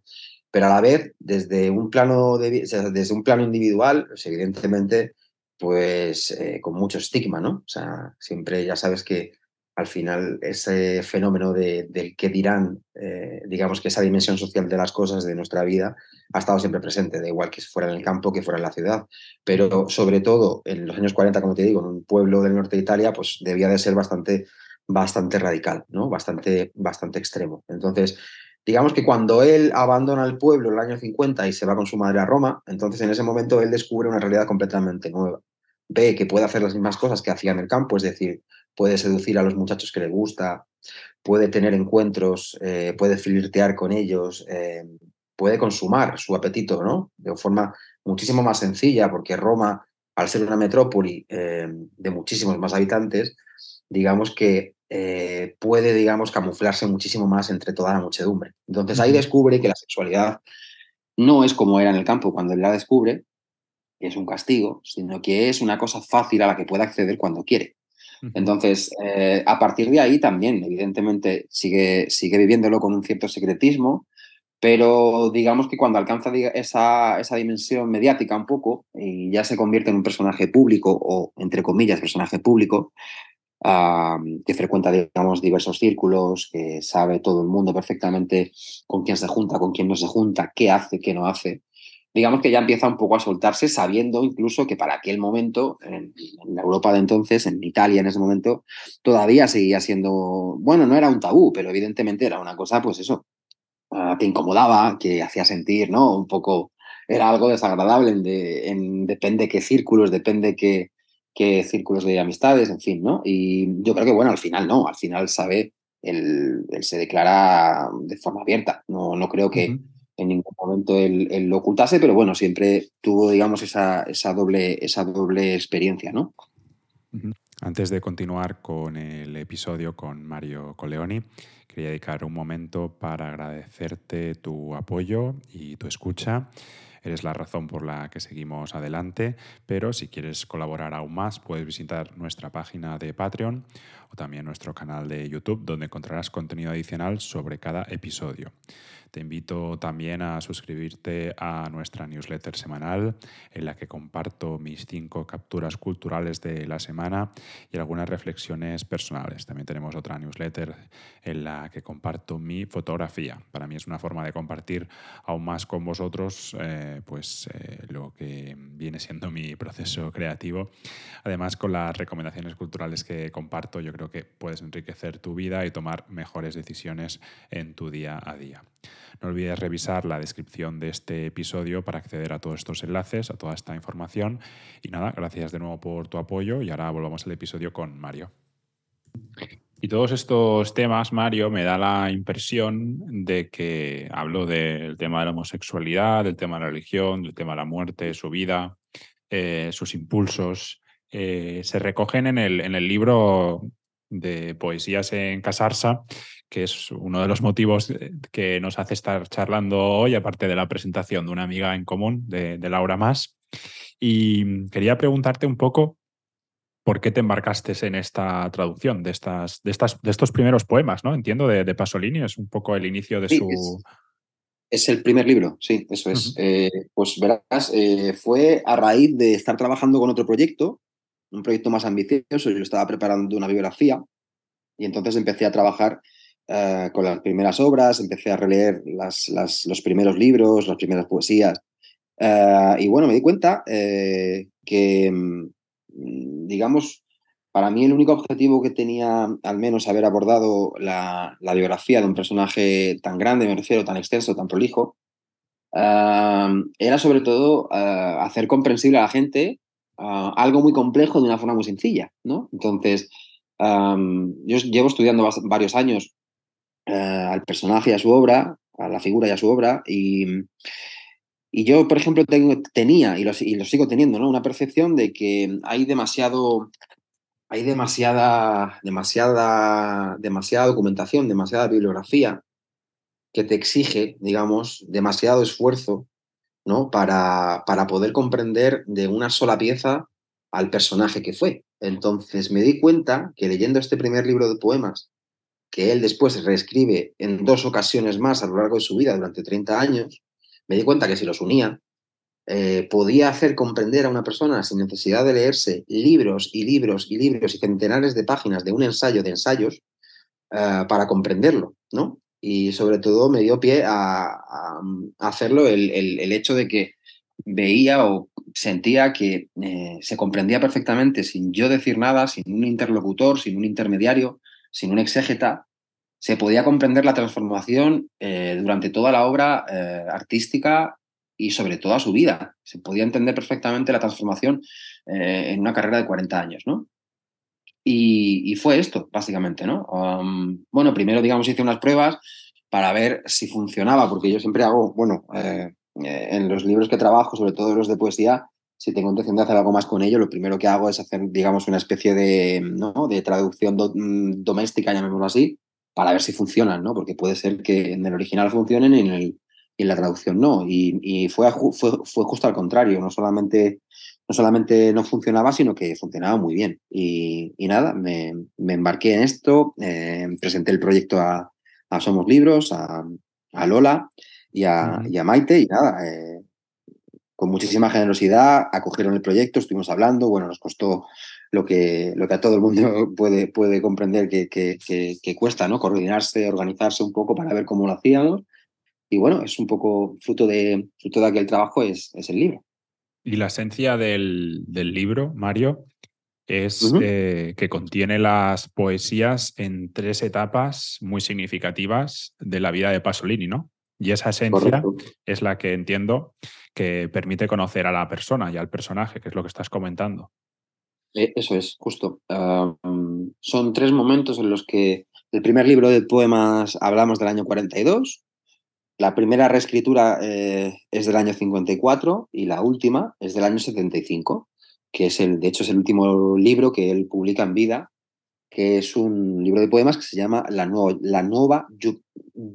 pero a la vez, desde un plano, de, desde un plano individual, pues evidentemente, pues eh, con mucho estigma, ¿no? O sea, siempre ya sabes que al final ese fenómeno de, del qué dirán, eh, digamos que esa dimensión social de las cosas de nuestra vida ha estado siempre presente, da igual que fuera en el campo que fuera en la ciudad. Pero sobre todo en los años 40, como te digo, en un pueblo del norte de Italia, pues debía de ser bastante, bastante radical, ¿no? bastante, bastante extremo. Entonces, digamos que cuando él abandona el pueblo en el año 50 y se va con su madre a Roma, entonces en ese momento él descubre una realidad completamente nueva. Ve que puede hacer las mismas cosas que hacía en el campo, es decir, puede seducir a los muchachos que le gusta, puede tener encuentros, eh, puede flirtear con ellos, eh, puede consumar su apetito, ¿no? De forma muchísimo más sencilla, porque Roma, al ser una metrópoli eh, de muchísimos más habitantes, digamos que puede, digamos, camuflarse muchísimo más entre toda la muchedumbre. Entonces ahí descubre que la sexualidad no es como era en el campo cuando él la descubre, que es un castigo, sino que es una cosa fácil a la que puede acceder cuando quiere. Entonces, eh, a partir de ahí también, evidentemente, sigue, sigue viviéndolo con un cierto secretismo, pero digamos que cuando alcanza esa, esa, dimensión mediática un poco y ya se convierte en un personaje público o, entre comillas, personaje público, que frecuenta, digamos, diversos círculos, que sabe todo el mundo perfectamente con quién se junta, con quién no se junta, qué hace, qué no hace, digamos que ya empieza un poco a soltarse, sabiendo incluso que para aquel momento, en, la Europa de entonces, en Italia en ese momento, todavía seguía siendo, bueno, no era un tabú, pero evidentemente era una cosa, pues eso, ah, que incomodaba, que hacía sentir, ¿no? Un poco, era algo desagradable, en, depende qué círculos, depende qué, qué círculos de amistades, en fin, ¿no? Y yo creo que, bueno, al final no, al final sabe, él, se declara de forma abierta, no, no creo que en ningún momento él, lo ocultase, pero bueno, siempre tuvo, digamos, esa, esa, doble, esa doble experiencia, ¿no? Antes de continuar con el episodio con Mario Coleoni, quería dedicar un momento para agradecerte tu apoyo y tu escucha. Eres la razón por la que seguimos adelante, pero si quieres colaborar aún más, puedes visitar nuestra página de Patreon o también nuestro canal de YouTube, donde encontrarás contenido adicional sobre cada episodio. Te invito también a suscribirte a nuestra newsletter semanal en la que comparto mis cinco capturas culturales de la semana y algunas reflexiones personales. También tenemos otra newsletter en la que comparto mi fotografía. Para mí es una forma de compartir aún más con vosotros eh, pues, eh, lo que viene siendo mi proceso creativo. Además, con las recomendaciones culturales que comparto, yo creo que puedes enriquecer tu vida y tomar mejores decisiones en tu día a día. No olvides revisar la descripción de este episodio para acceder a todos estos enlaces, a toda esta información. Y nada, gracias de nuevo por tu apoyo y ahora volvamos al episodio con Mario. Y todos estos temas, Mario, me da la impresión de que hablo del tema de la homosexualidad, del tema de la religión, del tema de la muerte, su vida, eh, sus impulsos. Eh, se recogen en el, en el libro de Poesías en Casarsa, que es uno de los motivos que nos hace estar charlando hoy, aparte de la presentación de una amiga en común, de, Laura Más. Y quería preguntarte un poco por qué te embarcaste en esta traducción de, estas, de, estas, de estos primeros poemas, ¿no? Entiendo, de, Pasolini, es un poco el inicio de su... Es, el primer libro, sí, eso es. Eh, pues verás, eh, fue a raíz de estar trabajando con otro proyecto, un proyecto más ambicioso, yo estaba preparando una biografía y entonces empecé a trabajar eh, con las primeras obras, empecé a releer los primeros libros, las primeras poesías. Eh, y bueno, me di cuenta eh, que, mm, digamos, para mí el único objetivo que tenía, al menos, haber abordado la, biografía de un personaje tan grande, me refiero, tan extenso, tan prolijo, era sobre todo hacer comprensible a la gente algo muy complejo de una forma muy sencilla, ¿no? Entonces, yo llevo estudiando varios años eh, al personaje y a su obra, a la figura y a su obra. Y, yo, por ejemplo, tenía, y lo, y lo, sigo teniendo, ¿no? una percepción de que hay demasiado, hay demasiada, demasiada, demasiada documentación, demasiada bibliografía que te exige, digamos, demasiado esfuerzo ¿no? para, para poder comprender de una sola pieza al personaje que fue. Entonces me di cuenta que leyendo este primer libro de poemas, que él después reescribe en dos ocasiones más a lo largo de su vida durante 30 años, me di cuenta que si los unía, eh, podía hacer comprender a una persona sin necesidad de leerse libros y libros y libros y centenares de páginas de un ensayo de ensayos eh, para comprenderlo, ¿no? Y sobre todo me dio pie a, hacerlo el, hecho de que veía o sentía que eh, se comprendía perfectamente sin yo decir nada, sin un interlocutor, sin un intermediario, sin un exégeta, se podía comprender la transformación eh, durante toda la obra eh, artística y sobre toda su vida. Se podía entender perfectamente la transformación en una carrera de 40 años, ¿no? Y, fue esto, básicamente, ¿no? Bueno, primero, digamos, hice unas pruebas para ver si funcionaba, porque yo siempre hago, bueno, en los libros que trabajo, sobre todo los de poesía, si tengo intención de hacer algo más con ello, lo primero que hago es hacer, digamos, una especie de, ¿no? de traducción mm, doméstica, llamémoslo así, para ver si funcionan, ¿no? Porque puede ser que en el original funcionen y en, el, en la traducción no. Y, fue, fue, fue, justo al contrario, no solamente, no solamente no funcionaba, sino que funcionaba muy bien. Y, nada, me, embarqué en esto, eh, presenté el proyecto a, Somos Libros, a, Lola y a, y a, Maite, y nada, eh, con muchísima generosidad, acogieron el proyecto, estuvimos hablando, bueno, nos costó lo que, lo que a todo el mundo puede, puede comprender que, que, que, cuesta, ¿no? Coordinarse, organizarse un poco para ver cómo lo hacíamos. Y bueno, es un poco fruto de, fruto de aquel trabajo, es, es el libro. Y la esencia del, del libro, Mario, es eh, que contiene las poesías en tres etapas muy significativas de la vida de Pasolini, ¿no? Y esa esencia es la que entiendo que permite conocer a la persona y al personaje, que es lo que estás comentando. Eh, eso es, justo. son tres momentos en los que el primer libro de poemas hablamos del año 42, la primera reescritura eh, es del año 54 y la última es del año 75, que es el, de hecho, es el último libro que él publica en vida que es un libro de poemas que se llama La, Nueva, la Nueva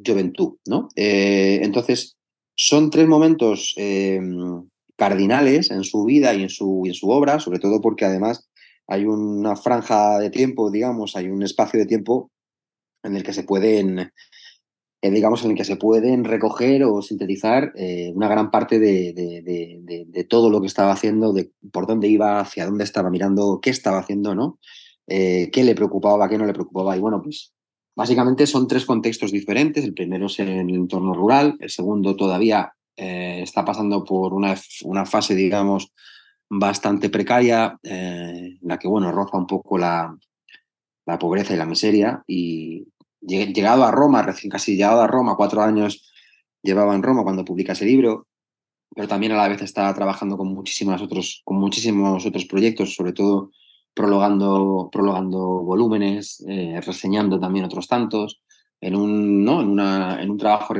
Juventud. ¿no? Eh, entonces, son tres momentos em, cardinales en su vida y en su, en su obra, sobre todo porque además hay una franja de tiempo, digamos, hay un espacio de tiempo en el que se pueden, eh, digamos, en el que se pueden recoger o sintetizar eh, una gran parte de, todo lo que estaba haciendo, de por dónde iba, hacia dónde estaba mirando, qué estaba haciendo, ¿no? Eh, qué le preocupaba, qué no le preocupaba. Y bueno, pues básicamente son tres contextos diferentes. El primero es en el entorno rural, el segundo todavía está pasando por una, una, fase, digamos, bastante precaria, en la que, bueno, roza un poco la, la pobreza y la miseria. Y llegado a Roma, recién casi llegado a Roma, cuatro años llevaba en Roma cuando publica ese libro, pero también a la vez está trabajando con, muchísimas otros, con muchísimos otros proyectos, sobre todo prologando, prologando volúmenes, eh, reseñando también otros tantos, en un, ¿no? en una, en un trabajo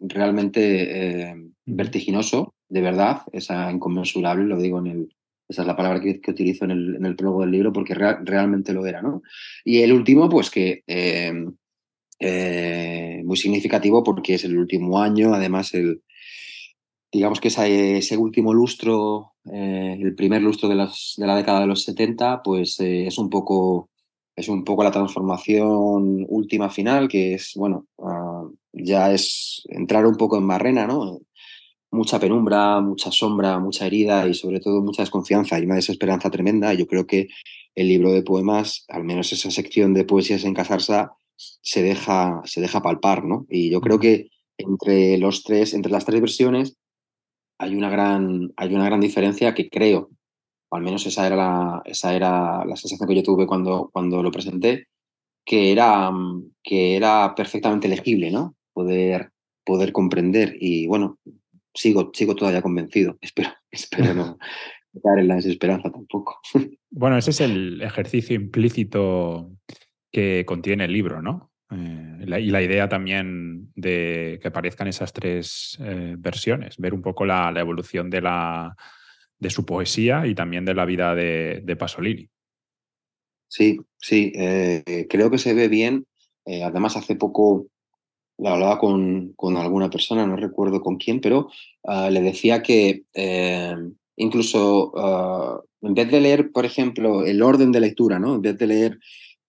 realmente eh, vertiginoso, de verdad, esa inconmensurable, lo digo en el, esa es la palabra que, que utilizo en el, en el prólogo del libro porque realmente lo era, ¿no? Y el último, pues que eh, muy significativo porque es el último año, además el, digamos que ese, último lustro, el primer lustro de, la década de los 70, pues es un poco es un poco la transformación última final, que es, bueno, ah, ya es entrar un poco en barrena, ¿no? Mucha penumbra, mucha sombra, mucha herida y sobre todo mucha desconfianza y una desesperanza tremenda. Yo creo que el libro de poemas, al menos esa sección de poesías en Casarsa, se deja, se deja palpar, ¿no? Y yo creo que entre los tres, entre las tres versiones, hay una gran, hay una gran diferencia que creo al menos esa era la, esa era la sensación que yo tuve cuando, cuando lo presenté, que era, que era perfectamente legible, ¿no? Poder, poder comprender. Y bueno, sigo, sigo todavía convencido. Espero, espero no caer en la desesperanza tampoco. Bueno, ese es el ejercicio implícito que contiene el libro, ¿no? Eh, y la idea también de que aparezcan esas tres eh, versiones, ver un poco la evolución de la, de su poesía y también de la vida de, Pasolini. Sí, sí, eh, creo que se ve bien. Además, hace poco hablaba con, con, alguna persona, no recuerdo con quién, pero ah, le decía que incluso ah, en vez de leer, por ejemplo, el orden de lectura, ¿no? En vez de leer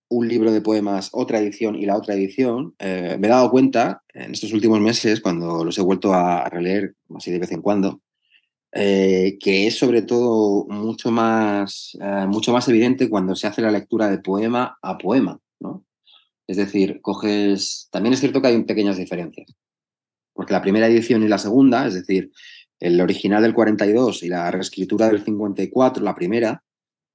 un libro de poemas, otra edición y la otra edición, me he dado cuenta en estos últimos meses, cuando los he vuelto a releer así de vez en cuando, eh, que es sobre todo mucho más, eh, mucho más evidente cuando se hace la lectura de poema a poema, ¿no? Es decir, coges... También es cierto que hay pequeñas diferencias, porque la primera edición y la segunda, es decir, el original del 42 y la reescritura del 54, la primera,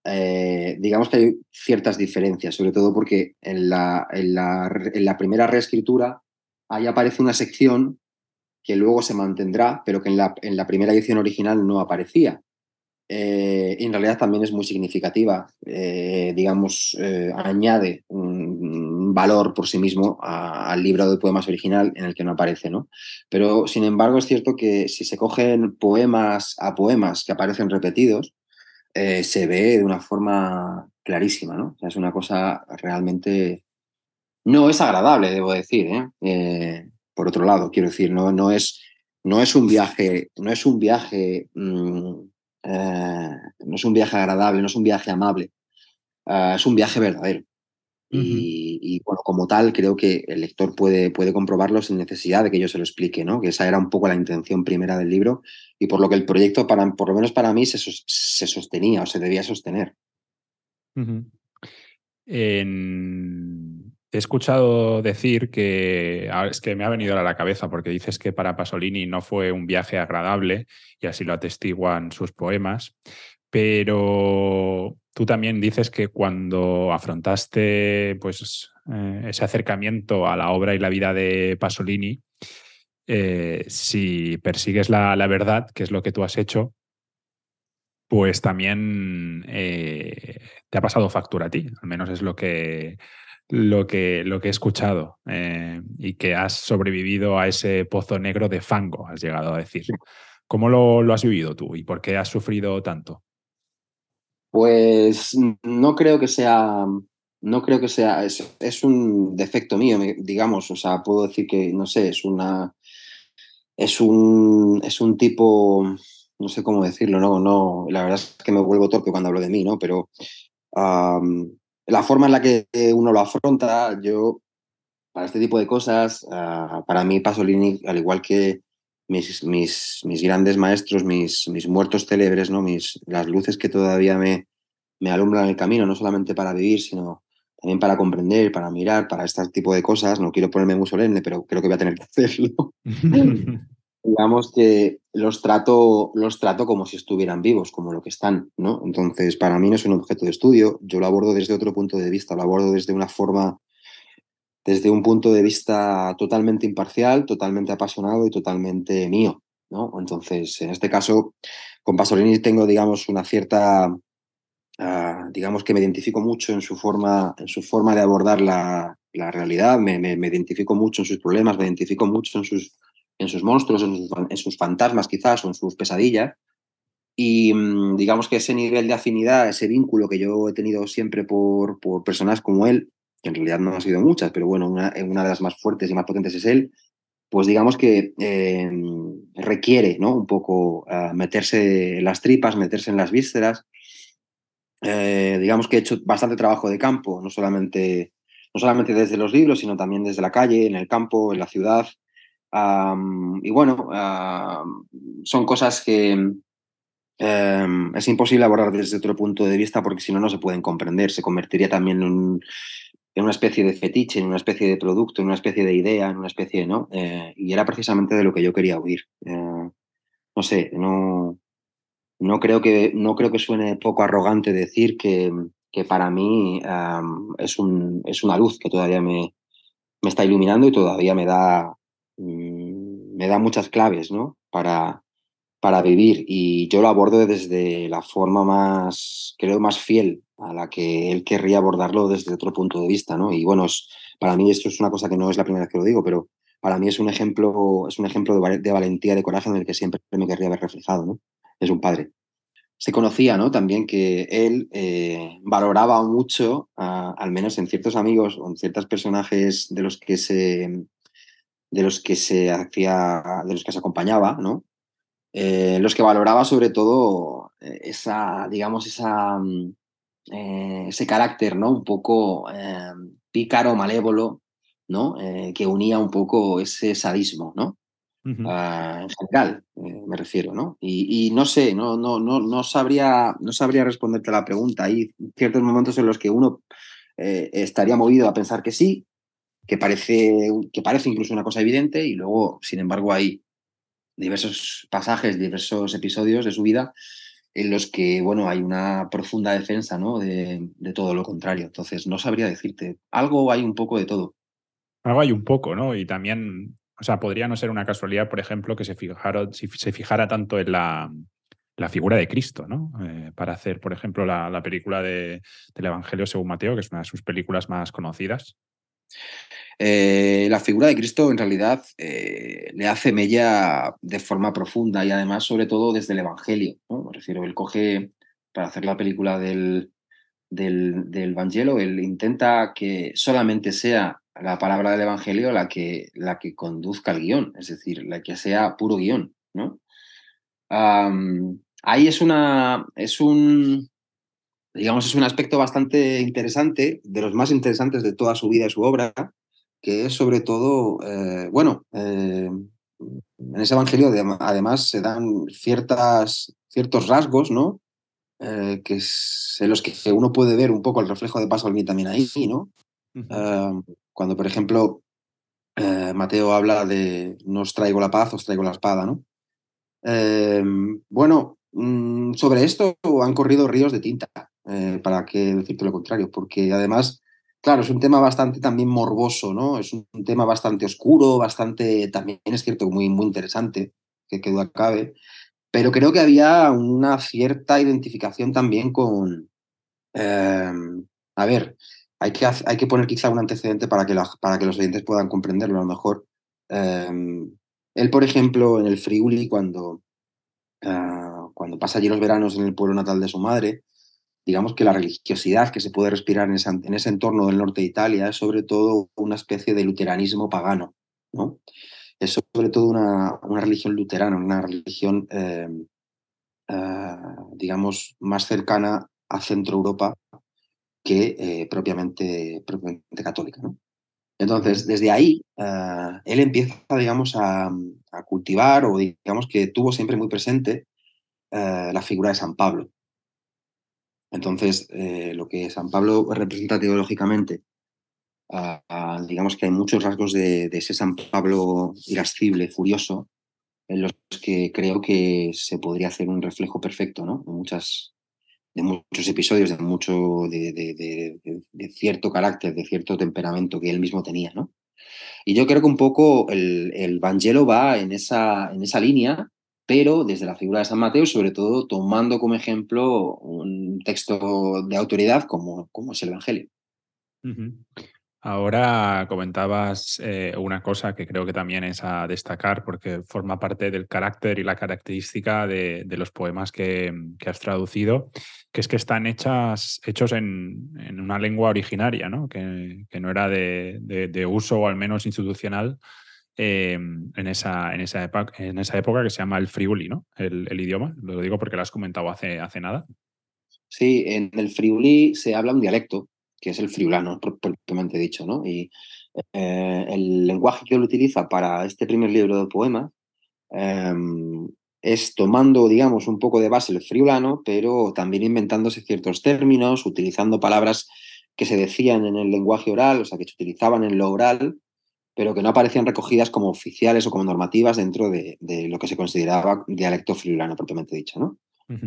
eh, digamos que hay ciertas diferencias, sobre todo porque en la, en la, primera reescritura ahí aparece una sección que luego se mantendrá, pero que en la, en la primera edición original no aparecía. Eh, en realidad también es muy significativa, eh, digamos, añade un, valor por sí mismo al libro de poemas original en el que no aparece, ¿no? Pero sin embargo es cierto que si se cogen poemas a poemas que aparecen repetidos, se ve de una forma clarísima, ¿no? es una cosa realmente... No es agradable, debo decir, ¿eh? por otro lado, quiero decir, no, no, es, no es un viaje, no es un viaje, mm, eh, no es un viaje agradable, no es un viaje amable, eh, es un viaje verdadero. Y, bueno, como tal, creo que el lector puede, puede comprobarlo sin necesidad de que yo se lo explique, ¿no? Que esa era un poco la intención primera del libro y por lo que el proyecto, para, por lo menos para mí, se, se sostenía o se debía sostener. En he escuchado decir que, es que me ha venido a la cabeza porque dices que para Pasolini no fue un viaje agradable y así lo atestiguan sus poemas, pero tú también dices que cuando afrontaste pues, eh, ese acercamiento a la obra y la vida de Pasolini, eh, si persigues la, verdad, que es lo que tú has hecho, pues también eh, te ha pasado factura a ti, al menos es lo que, lo que, lo que he escuchado eh, y que has sobrevivido a ese pozo negro de fango, has llegado a decir. ¿Cómo lo, has vivido tú y por qué has sufrido tanto? Pues no creo que sea, no creo que sea, es, un defecto mío, digamos, o sea, puedo decir que, no sé, es una, es un, es un tipo, no sé cómo decirlo, no, no, la verdad es que me vuelvo torpe cuando hablo de mí, ¿no? Pero la forma en la que uno lo afronta, yo, para este tipo de cosas, ah, para mí Pasolini, al igual que mis, mis, mis grandes maestros, mis, mis muertos célebres, ¿no? mis, las luces que todavía me, me alumbran el camino, no solamente para vivir, sino también para comprender, para mirar, para este tipo de cosas. No quiero ponerme muy solemne, pero creo que voy a tener que hacerlo. digamos que los trato, los trato como si estuvieran vivos, como lo que están, ¿no? Entonces, para mí no es un objeto de estudio, yo lo abordo desde otro punto de vista, lo abordo desde una forma, desde un punto de vista totalmente imparcial, totalmente apasionado y totalmente mío, ¿no? Entonces, en este caso, con Pasolini tengo, digamos, una cierta, ah, digamos que me identifico mucho en su forma, en su forma de abordar la, realidad, me identifico mucho en sus problemas, me identifico mucho en sus en sus monstruos, en sus, fantasmas quizás o en sus pesadillas. Y mm, digamos que ese nivel de afinidad, ese vínculo que yo he tenido siempre por, por personas como él, que en realidad no han sido muchas, pero bueno, una, una de las más fuertes y más potentes es él, pues digamos que eh, requiere ¿no? un poco uh, meterse en las tripas, meterse en las vísceras. Eh, digamos que he hecho bastante trabajo de campo, no solamente, no solamente desde los libros, sino también desde la calle, en el campo, en la ciudad. Y bueno, son cosas que um, es imposible abordar desde otro punto de vista porque si no, no se pueden comprender. Se convertiría también en un, en una especie de fetiche, en una especie de producto, en una especie de idea, en una especie, ¿no? Eh, y era precisamente de lo que yo quería huir. Eh, no sé, no, no, creo que, no creo que suene poco arrogante decir que, que para mí es, un, es una luz que todavía me, me está iluminando y todavía me da, mm, me da muchas claves, ¿no? Para, para vivir y yo lo abordo desde la forma más, creo, más fiel a la que él querría abordarlo desde otro punto de vista, ¿no? Y bueno, para mí esto es una cosa que no es la primera vez que lo digo, pero para mí es un ejemplo, es un ejemplo de, valentía, de coraje en el que siempre me querría haber reflejado, ¿no? Es un padre. Se conocía, ¿no? También que él eh, valoraba mucho, al menos en ciertos amigos o en ciertos personajes de los que se de los que se hacía, de los que se acompañaba, ¿no? Eh, los que valoraba sobre todo eh, esa, digamos, esa, eh, ese carácter, ¿no? Un poco eh, pícaro, malévolo, ¿no? Eh, que unía un poco ese sadismo, ¿no? Uh -huh. en general, me refiero, ¿no? Y, y, no sé, no, no, no, no, sabría, no sabría responderte a la pregunta. Hay ciertos momentos en los que uno estaría movido a pensar que sí, que parece, que parece incluso una cosa evidente, y luego, sin embargo, hay diversos pasajes, diversos episodios de su vida en los que, bueno, hay una profunda defensa, ¿no? De, todo lo contrario. Entonces, no sabría decirte. Algo hay un poco de todo. Algo hay un poco, ¿no? Y también, o sea, podría no ser una casualidad, por ejemplo, que se fijara, si se fijara tanto en la, la figura de Cristo, ¿no? Eh, para hacer, por ejemplo, la, la película de, del Evangelio según Mateo, que es una de sus películas más conocidas. Eh, la figura de Cristo en realidad eh, le hace mella de forma profunda y además sobre todo desde el Evangelio. ¿no? Me refiero, él coge, para hacer la película del, del, del él intenta que solamente sea la palabra del Evangelio la que, la que conduzca al guion, es decir, la que sea puro guion. ¿no? Ahí es, una, es un, digamos, es un aspecto bastante interesante, de los más interesantes de toda su vida y su obra, que es sobre todo, eh, bueno, eh, en ese evangelio además se dan ciertas, ciertos rasgos, ¿no? Eh, que es, en los que uno puede ver un poco el reflejo de Paso al también ahí, ¿no? Uh -huh. cuando, por ejemplo, Mateo habla de no os traigo la paz, os traigo la espada, ¿no? bueno, mm, sobre esto han corrido ríos de tinta, para qué decirte lo contrario, porque además claro, es un tema bastante también morboso, ¿no? Es un, tema bastante oscuro, bastante, también es cierto, muy, muy interesante, que, que duda cabe, pero creo que había una cierta identificación también con, eh, a ver, hay que, hay que poner quizá un antecedente para que, para que los oyentes puedan comprenderlo a lo mejor. Eh, él, por ejemplo, en el Friuli, cuando, uh, cuando pasa allí los veranos en el pueblo natal de su madre, digamos que la religiosidad que se puede respirar en ese, en ese, entorno del norte de Italia es sobre todo una especie de luteranismo pagano, ¿no? Es sobre todo una, una religión luterana, una religión, eh, eh, digamos, más cercana a Centro Europa que eh, propiamente, propiamente, católica, ¿no? Entonces, desde ahí, él empieza, digamos, a, a, cultivar o digamos que tuvo siempre muy presente la figura de San Pablo, entonces, eh, lo que San Pablo representa teológicamente, digamos que hay muchos rasgos de, ese San Pablo irascible, furioso, en los que creo que se podría hacer un reflejo perfecto, ¿no? De, muchos episodios, de mucho, de, cierto carácter, de cierto temperamento que él mismo tenía, ¿no? Y yo creo que un poco el, el Vangelo va en esa, en esa línea, pero desde la figura de San Mateo, sobre todo tomando como ejemplo un texto de autoridad como, como es el Evangelio. Ahora comentabas eh, una cosa que creo que también es a destacar porque forma parte del carácter y la característica de, de los poemas que, que, has traducido, que es que están hechas, hechos en, en una lengua originaria, ¿no? Que, que no era de, de, de, uso o al menos institucional eh, en, esa, en, esa época, en esa época que se llama el friuli, ¿no? El, idioma. Lo digo porque lo has comentado hace, hace nada. Sí, en el friuli se habla un dialecto que es el friulano, propiamente dicho, ¿no? Y eh, el lenguaje que él utiliza para este primer libro de poemas eh, es tomando, digamos, un poco de base el friulano, pero también inventándose ciertos términos, utilizando palabras que se decían en el lenguaje oral, o sea, que se utilizaban en lo oral, pero que no aparecían recogidas como oficiales o como normativas dentro de, de lo que se consideraba dialecto friulano, propiamente dicho, ¿no?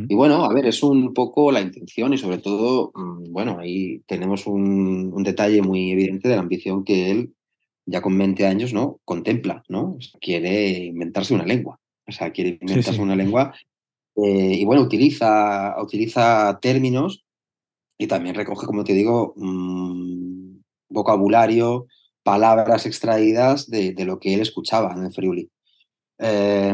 Y bueno, a ver, es un poco la intención y sobre todo, mm, bueno, ahí tenemos un, un, detalle muy evidente de la ambición que él, ya con 20 años, ¿no? Contempla, ¿no? quiere inventarse una lengua, o sea, quiere inventarse sí, sí. una lengua eh, y bueno, utiliza, utiliza términos y también recoge, como te digo, mmm, vocabulario, palabras extraídas de, de, lo que él escuchaba en el Friuli. Eh,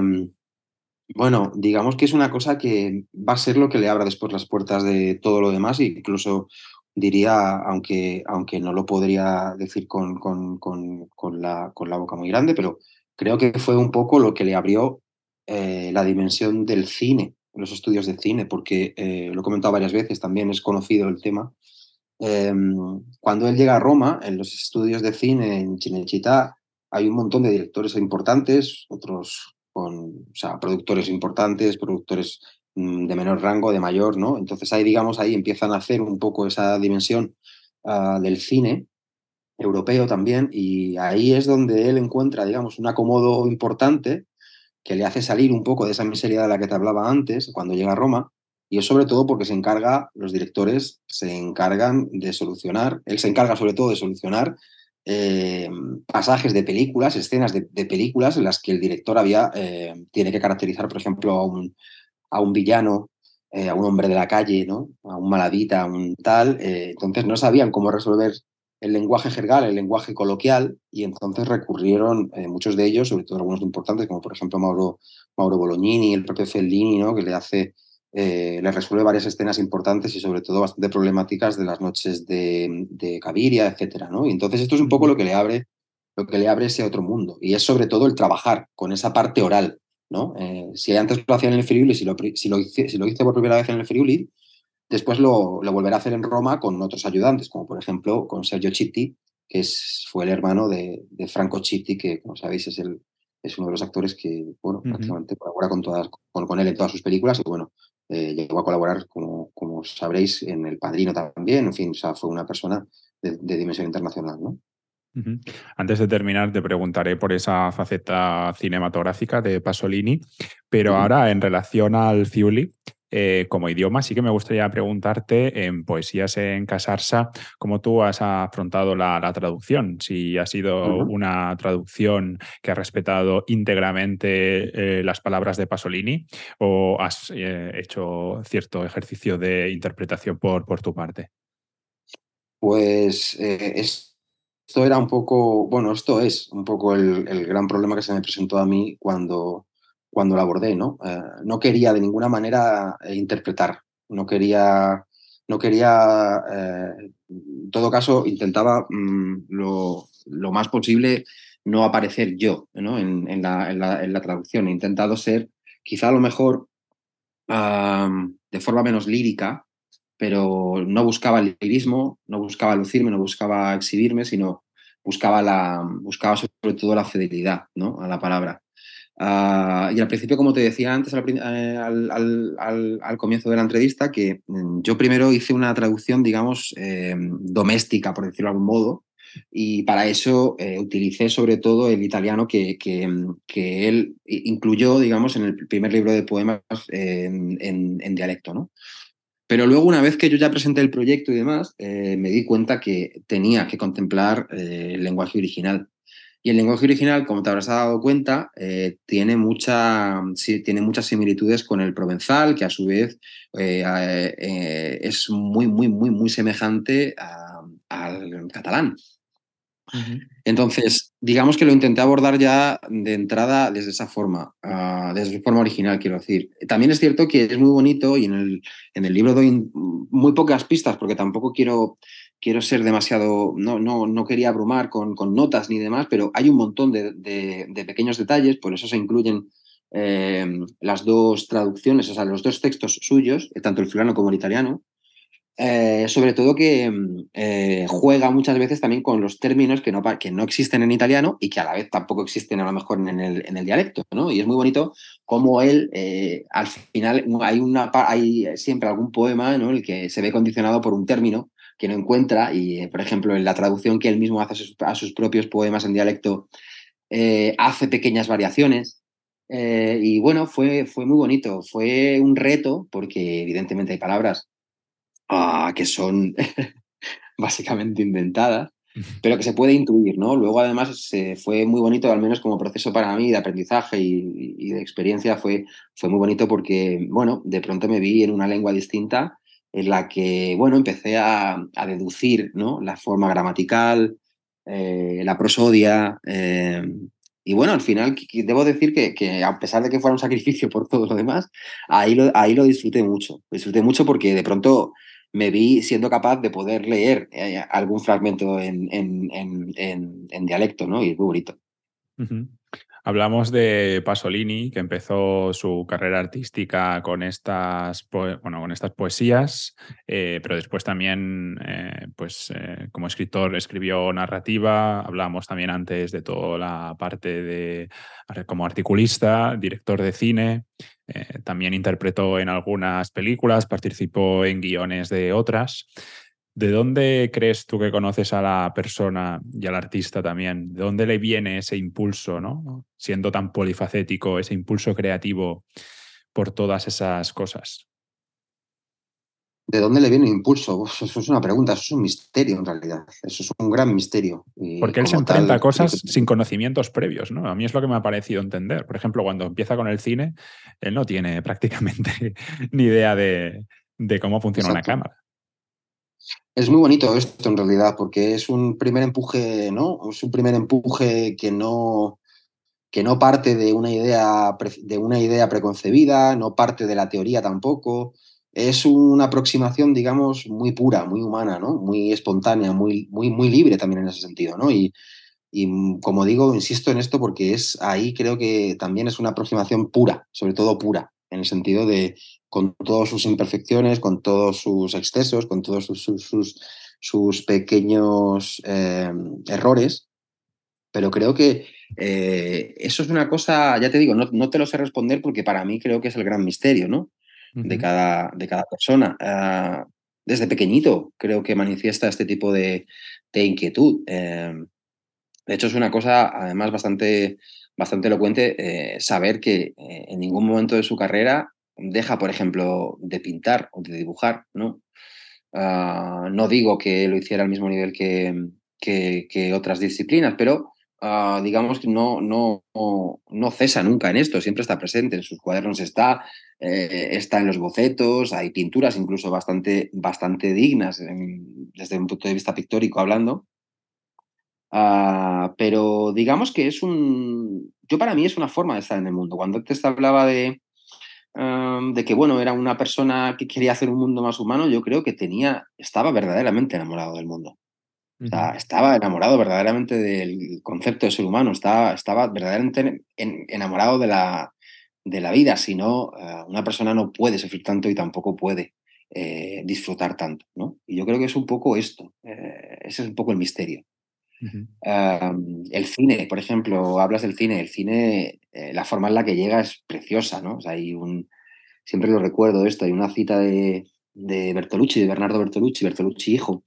bueno, digamos que es una cosa que va a ser lo que le abra después las puertas de todo lo demás, e incluso diría, aunque, aunque no lo podría decir con, con, con, con, la, la boca muy grande, pero creo que fue un poco lo que le abrió eh, la dimensión del cine, los estudios de cine, porque eh, lo he comentado varias veces, también es conocido el tema. Eh, cuando él llega a Roma, en los estudios de cine en Cinecittà, hay un montón de directores importantes, otros con o sea, productores importantes, productores mmm, de menor rango, de mayor, ¿no? Entonces ahí, digamos, ahí empiezan a hacer un poco esa dimensión uh, del cine europeo también y ahí es donde él encuentra, digamos, un acomodo importante que le hace salir un poco de esa miseria de la que te hablaba antes cuando llega a Roma y es sobre todo porque se encarga, los directores se encargan de solucionar, él se encarga sobre todo de solucionar eh, pasajes de películas, escenas de, películas en las que el director había, eh, tiene que caracterizar, por ejemplo, a un, a un villano, eh, a un hombre de la calle, ¿no? a un maladita, a un tal. entonces no sabían cómo resolver el lenguaje jergal, el lenguaje coloquial, y entonces recurrieron muchos de ellos, sobre todo algunos importantes, como por ejemplo Mauro, Mauro Bolognini, el propio Fellini, ¿no? que le hace eh, le resuelve varias escenas importantes y sobre todo bastante problemáticas de las noches de, de Caviria, etcétera, ¿no? Y entonces esto es un poco lo que le abre lo que le abre ese otro mundo y es sobre todo el trabajar con esa parte oral, ¿no? Eh, si antes lo hacía en el Friuli, si lo, si, lo hice, si lo hice por primera vez en el Friuli, después lo, lo, volverá a hacer en Roma con otros ayudantes, como por ejemplo con Sergio Chitti, que es, fue el hermano de, de, Franco Chitti, que como sabéis es, el, es uno de los actores que, bueno, uh -huh. prácticamente colabora con, todas, con, con él en todas sus películas y bueno, eh, llegó a colaborar, como, como, sabréis, en El Padrino también. En fin, o sea, fue una persona de, de dimensión internacional, ¿no? Uh -huh. Antes de terminar, te preguntaré por esa faceta cinematográfica de Pasolini, pero uh -huh. ahora en relación al Fiuli, eh, como idioma, sí que me gustaría preguntarte en Poesías en Casarsa, cómo tú has afrontado la, la traducción, si ha sido uh -huh. una traducción que ha respetado íntegramente eh, las palabras de Pasolini o has eh, hecho cierto ejercicio de interpretación por, por tu parte. Pues esto era un poco, bueno, esto es un poco el, el gran problema que se me presentó a mí cuando cuando la abordé, ¿no? Eh, no quería de ninguna manera eh, interpretar, no quería, no quería, eh, en todo caso, intentaba mmm, lo, lo, más posible no aparecer yo, ¿no? En, la, en, la, en, la, traducción. He intentado ser, quizá a lo mejor, de forma menos lírica, pero no buscaba el lirismo, no buscaba lucirme, no buscaba exhibirme, sino buscaba, la, buscaba sobre todo la fidelidad, ¿no? A la palabra. Uh, y al principio, como te decía antes, al, eh, al, al, al, comienzo de la entrevista, que mm, yo primero hice una traducción, digamos, eh, doméstica, por decirlo de algún modo, y para eso eh, utilicé sobre todo el italiano que, que, que, él incluyó, digamos, en el primer libro de poemas en, en, en, dialecto, ¿no? Pero luego, una vez que yo ya presenté el proyecto y demás, eh, me di cuenta que tenía que contemplar eh, el lenguaje original y el lenguaje original, como te habrás dado cuenta, eh, tiene, mucha, sí, tiene muchas similitudes con el provenzal, que a su vez eh, eh, es muy, muy, muy, muy semejante a, al catalán. Entonces, digamos que lo intenté abordar ya de entrada desde esa forma, uh, desde forma original, quiero decir. También es cierto que es muy bonito y en el, en el libro doy muy pocas pistas porque tampoco quiero, quiero ser demasiado, no, no, no quería abrumar con, con, notas ni demás, pero hay un montón de, de, pequeños detalles, por eso se incluyen eh, las dos traducciones, o sea, los dos textos suyos, tanto el fulano como el italiano, eh, sobre todo que eh, juega muchas veces también con los términos que no, que no existen en italiano y que a la vez tampoco existen a lo mejor en el, en el dialecto, ¿no? Y es muy bonito cómo él, eh, al final, hay, una, hay siempre algún poema ¿no? el que se ve condicionado por un término que no encuentra y, por ejemplo, en la traducción que él mismo hace a sus, a sus propios poemas en dialecto, hace pequeñas variaciones. y bueno, fue, fue muy bonito, fue un reto porque evidentemente hay palabras uh, que son básicamente inventadas, pero que se puede intuir, ¿no? Luego, además, se fue muy bonito, al menos como proceso para mí de aprendizaje y, y, de experiencia, fue, fue muy bonito porque, bueno, de pronto me vi en una lengua distinta en la que, bueno, empecé a, a deducir, ¿no? La forma gramatical, eh, la prosodia, eh, y bueno, al final debo decir que, que, a pesar de que fuera un sacrificio por todo lo demás, ahí lo, ahí lo disfruté mucho. Disfruté mucho porque de pronto me vi siendo capaz de poder leer eh, algún fragmento en, en, en, en, dialecto, ¿no? Y es muy bonito. Hablamos de Pasolini, que empezó su carrera artística con estas, bueno, con estas poesías, eh, pero después también, eh, pues, eh, como escritor, escribió narrativa. Hablamos también antes de toda la parte de como articulista, director de cine. También interpretó en algunas películas, participó en guiones de otras. ¿De dónde crees tú que conoces a la persona y al artista también? ¿De dónde le viene ese impulso, ¿no? siendo tan polifacético, ese impulso creativo por todas esas cosas? ¿De dónde le viene el impulso? Eso es una pregunta, eso es un misterio en realidad. Eso es un gran misterio. Y Porque él se enfrenta tal, a cosas sin conocimientos previos, ¿no? A mí es lo que me ha parecido entender. Por ejemplo, cuando empieza con el cine, él no tiene prácticamente ni idea de, de cómo funciona Exacto. una cámara. Es muy bonito esto en realidad, porque es un primer empuje, ¿no? Es un primer empuje que no, que no parte de una idea, de una idea preconcebida, no parte de la teoría tampoco. Es una aproximación, digamos, muy pura, muy humana, ¿no? Muy espontánea, muy, muy, muy libre también en ese sentido, ¿no? Y, y como digo, insisto en esto porque es ahí creo que también es una aproximación pura, sobre todo pura, en el sentido de con todas sus imperfecciones, con todos sus excesos, con todos sus, sus, sus, sus pequeños eh, errores, pero creo que eh, eso es una cosa, ya te digo, no, no, te lo sé responder porque para mí creo que es el gran misterio, ¿no? Uh -huh. de, cada, de cada persona. Uh, desde pequeñito creo que manifiesta este tipo de, de inquietud. Eh, de hecho, es una cosa además bastante, bastante elocuente eh, saber que eh, en ningún momento de su carrera deja, por ejemplo, de pintar o de dibujar, ¿no? Uh, no digo que lo hiciera al mismo nivel que, que, que otras disciplinas, pero uh, digamos que no, no, no, cesa nunca en esto, siempre está presente, en sus cuadernos está, eh, está en los bocetos, hay pinturas incluso bastante, bastante dignas desde un punto de vista pictórico hablando. Uh, pero digamos que es un, yo para mí es una forma de estar en el mundo. Cuando antes te hablaba de, um, de que, bueno, era una persona que quería hacer un mundo más humano, yo creo que tenía, estaba verdaderamente enamorado del mundo. Uh -huh. o sea, estaba enamorado verdaderamente del concepto de ser humano, estaba, estaba verdaderamente en, enamorado de la, de la vida, si no, uh, una persona no puede sufrir tanto y tampoco puede eh, disfrutar tanto, ¿no? Y yo creo que es un poco esto, eh, ese es un poco el misterio. El cine, por ejemplo, hablas del cine, el cine, eh, la forma en la que llega es preciosa, ¿no? Hay un, siempre lo recuerdo esto, hay una cita de, de Bertolucci, de Bernardo Bertolucci, Bertolucci hijo,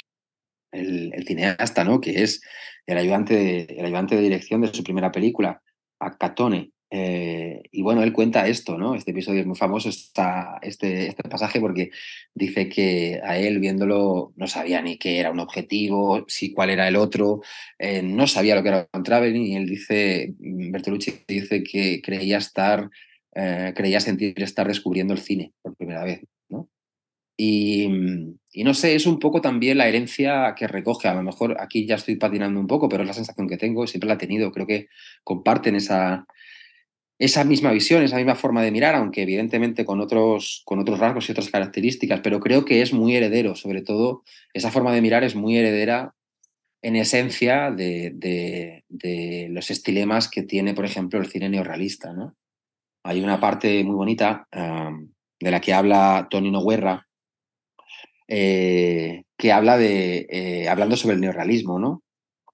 el, el, cineasta, ¿no? Que es el ayudante, de, el ayudante de dirección de su primera película, Acatone. Eh, y bueno, él cuenta esto, ¿no? Este episodio es muy famoso, esta, este, este pasaje, porque dice que a él viéndolo no sabía ni qué era un objetivo, si cuál era el otro, eh, no sabía lo que era un traveling, y él dice, Bertolucci dice que creía estar, eh, creía sentir estar descubriendo el cine por primera vez, ¿no? Y, y, no sé, es un poco también la herencia que recoge. A lo mejor aquí ya estoy patinando un poco, pero es la sensación que tengo, siempre la he tenido. Creo que comparten esa, esa misma visión, esa misma forma de mirar, aunque evidentemente con otros, con otros rasgos y otras características, pero creo que es muy heredero, sobre todo esa forma de mirar es muy heredera en esencia de, de, los estilemas que tiene, por ejemplo, el cine neorrealista. ¿no? Hay una parte muy bonita de la que habla Tonino Guerra, eh, que habla de, eh, hablando sobre el neorrealismo, ¿no?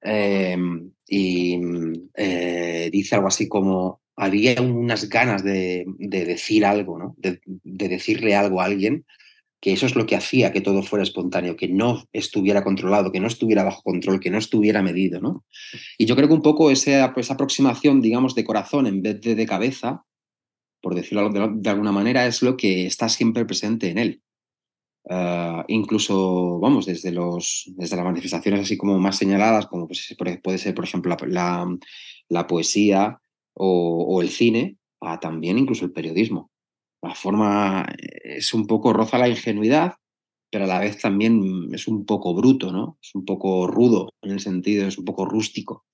Em, y eh, dice algo así como, había unas ganas de, decir algo, ¿no? De, decirle algo a alguien, que eso es lo que hacía que todo fuera espontáneo, que no estuviera controlado, que no estuviera bajo control, que no estuviera medido, ¿no? Y yo creo que un poco esa, esa aproximación, digamos, de corazón en vez de de cabeza, por decirlo de, alguna manera, es lo que está siempre presente en él. Ah, incluso, vamos, desde, los, desde las manifestaciones así como más señaladas, como pues, puede ser, por ejemplo, la, la poesía, o, el cine a también incluso el periodismo. La forma es un poco roza la ingenuidad, pero a la vez también es un poco bruto, ¿no? Es un poco rudo en el sentido, es un poco rústico,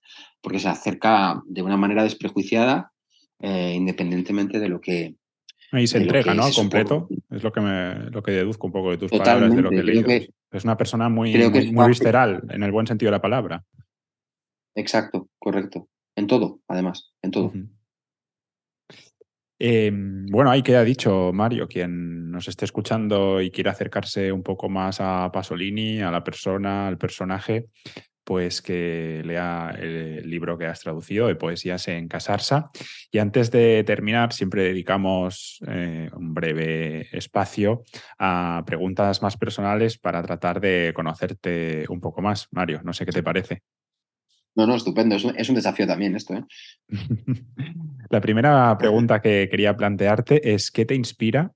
porque se acerca de una manera desprejuiciada, eh, independientemente de lo que... Ahí se entrega, ¿no? completo. Es lo que, me, lo que deduzco un poco de tus palabras, de lo que leído. es una persona muy, muy, visceral, en el buen sentido de la palabra. Exacto, correcto. En todo, además, en todo. Em, bueno, ahí queda dicho, Mario, quien nos esté escuchando y quiera acercarse un poco más a Pasolini, a la persona, al personaje, pues que lea el libro que has traducido de Poesías en Casarsa. Y antes de terminar, siempre dedicamos eh, un breve espacio a preguntas más personales para tratar de conocerte un poco más. Mario, no sé qué te parece. No, no, estupendo. Es un, desafío también esto. ¿eh? La primera pregunta que quería plantearte es, ¿qué te inspira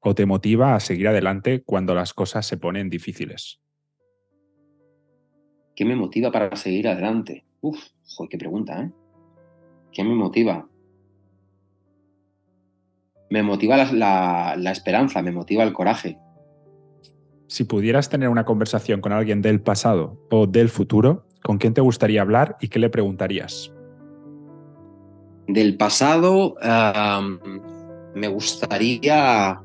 o te motiva a seguir adelante cuando las cosas se ponen difíciles? ¿Qué me motiva para seguir adelante? Uf, joder, qué pregunta, ¿eh? ¿Qué me motiva? Me motiva la, la esperanza, me motiva el coraje. Si pudieras tener una conversación con alguien del pasado o del futuro, ¿Con quién te gustaría hablar y qué le preguntarías? Del pasado, me, gustaría,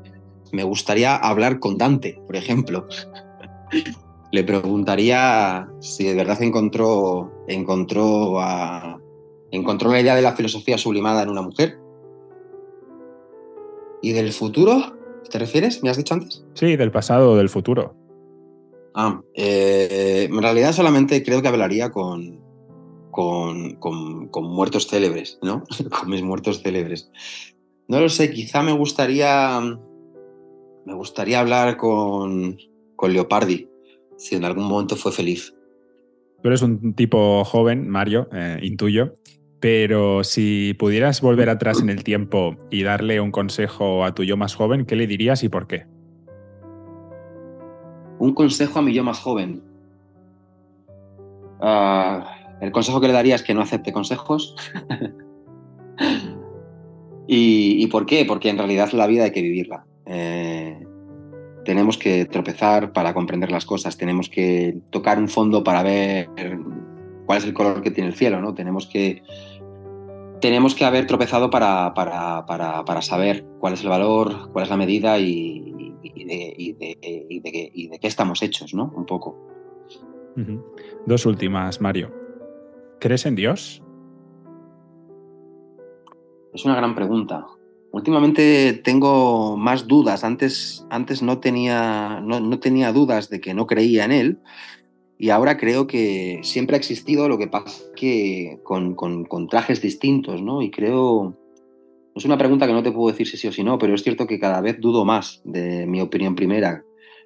me gustaría hablar con Dante, por ejemplo. le preguntaría si de verdad encontró, encontró, encontró la idea de la filosofía sublimada en una mujer. ¿Y del futuro? ¿Te refieres? ¿Me has dicho antes? Sí, del pasado o del futuro. Ah, eh, en realidad solamente creo que hablaría con, con, muertos célebres, ¿no? con mis muertos célebres. No lo sé, quizá me gustaría, me gustaría hablar con, con Leopardi, si en algún momento fue feliz. Tú eres un tipo joven, Mario, eh, intuyo, pero si pudieras volver atrás en el tiempo y darle un consejo a tu yo más joven, ¿qué le dirías y por qué? Un consejo a mi yo más joven. Ah, el consejo que le daría es que no acepte consejos. ¿Y, por qué? Porque en realidad la vida hay que vivirla. Eh, tenemos que tropezar para comprender las cosas, tenemos que tocar un fondo para ver cuál es el color que tiene el cielo, ¿no? Tenemos que, tenemos que haber tropezado para, para, para saber cuál es el valor, cuál es la medida y, y de, qué estamos hechos, ¿no? Un poco. Dos últimas, Mario. ¿Crees en Dios? Es una gran pregunta. Últimamente tengo más dudas. Antes, antes no, tenía, no, tenía dudas de que no creía en él y ahora creo que siempre ha existido, lo que pasa que con, con, con trajes distintos, ¿no? Y creo, es una pregunta que no te puedo decir si sí o si no, pero es cierto que cada vez dudo más de mi opinión primera.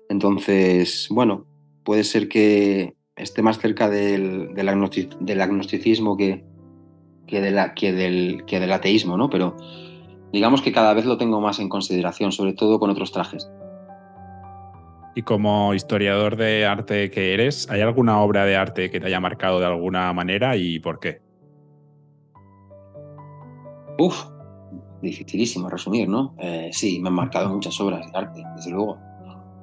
Entonces, bueno, puede ser que esté más cerca del, del, agnosticismo que, que, de la, que, del, que del ateísmo, ¿no? Pero digamos que cada vez lo tengo más en consideración, sobre todo con otros trajes. Y como historiador de arte que eres, ¿hay alguna obra de arte que te haya marcado de alguna manera y por qué? Uf, dificilísimo resumir, ¿no? Eh, sí, me han marcado muchas obras de arte, desde luego.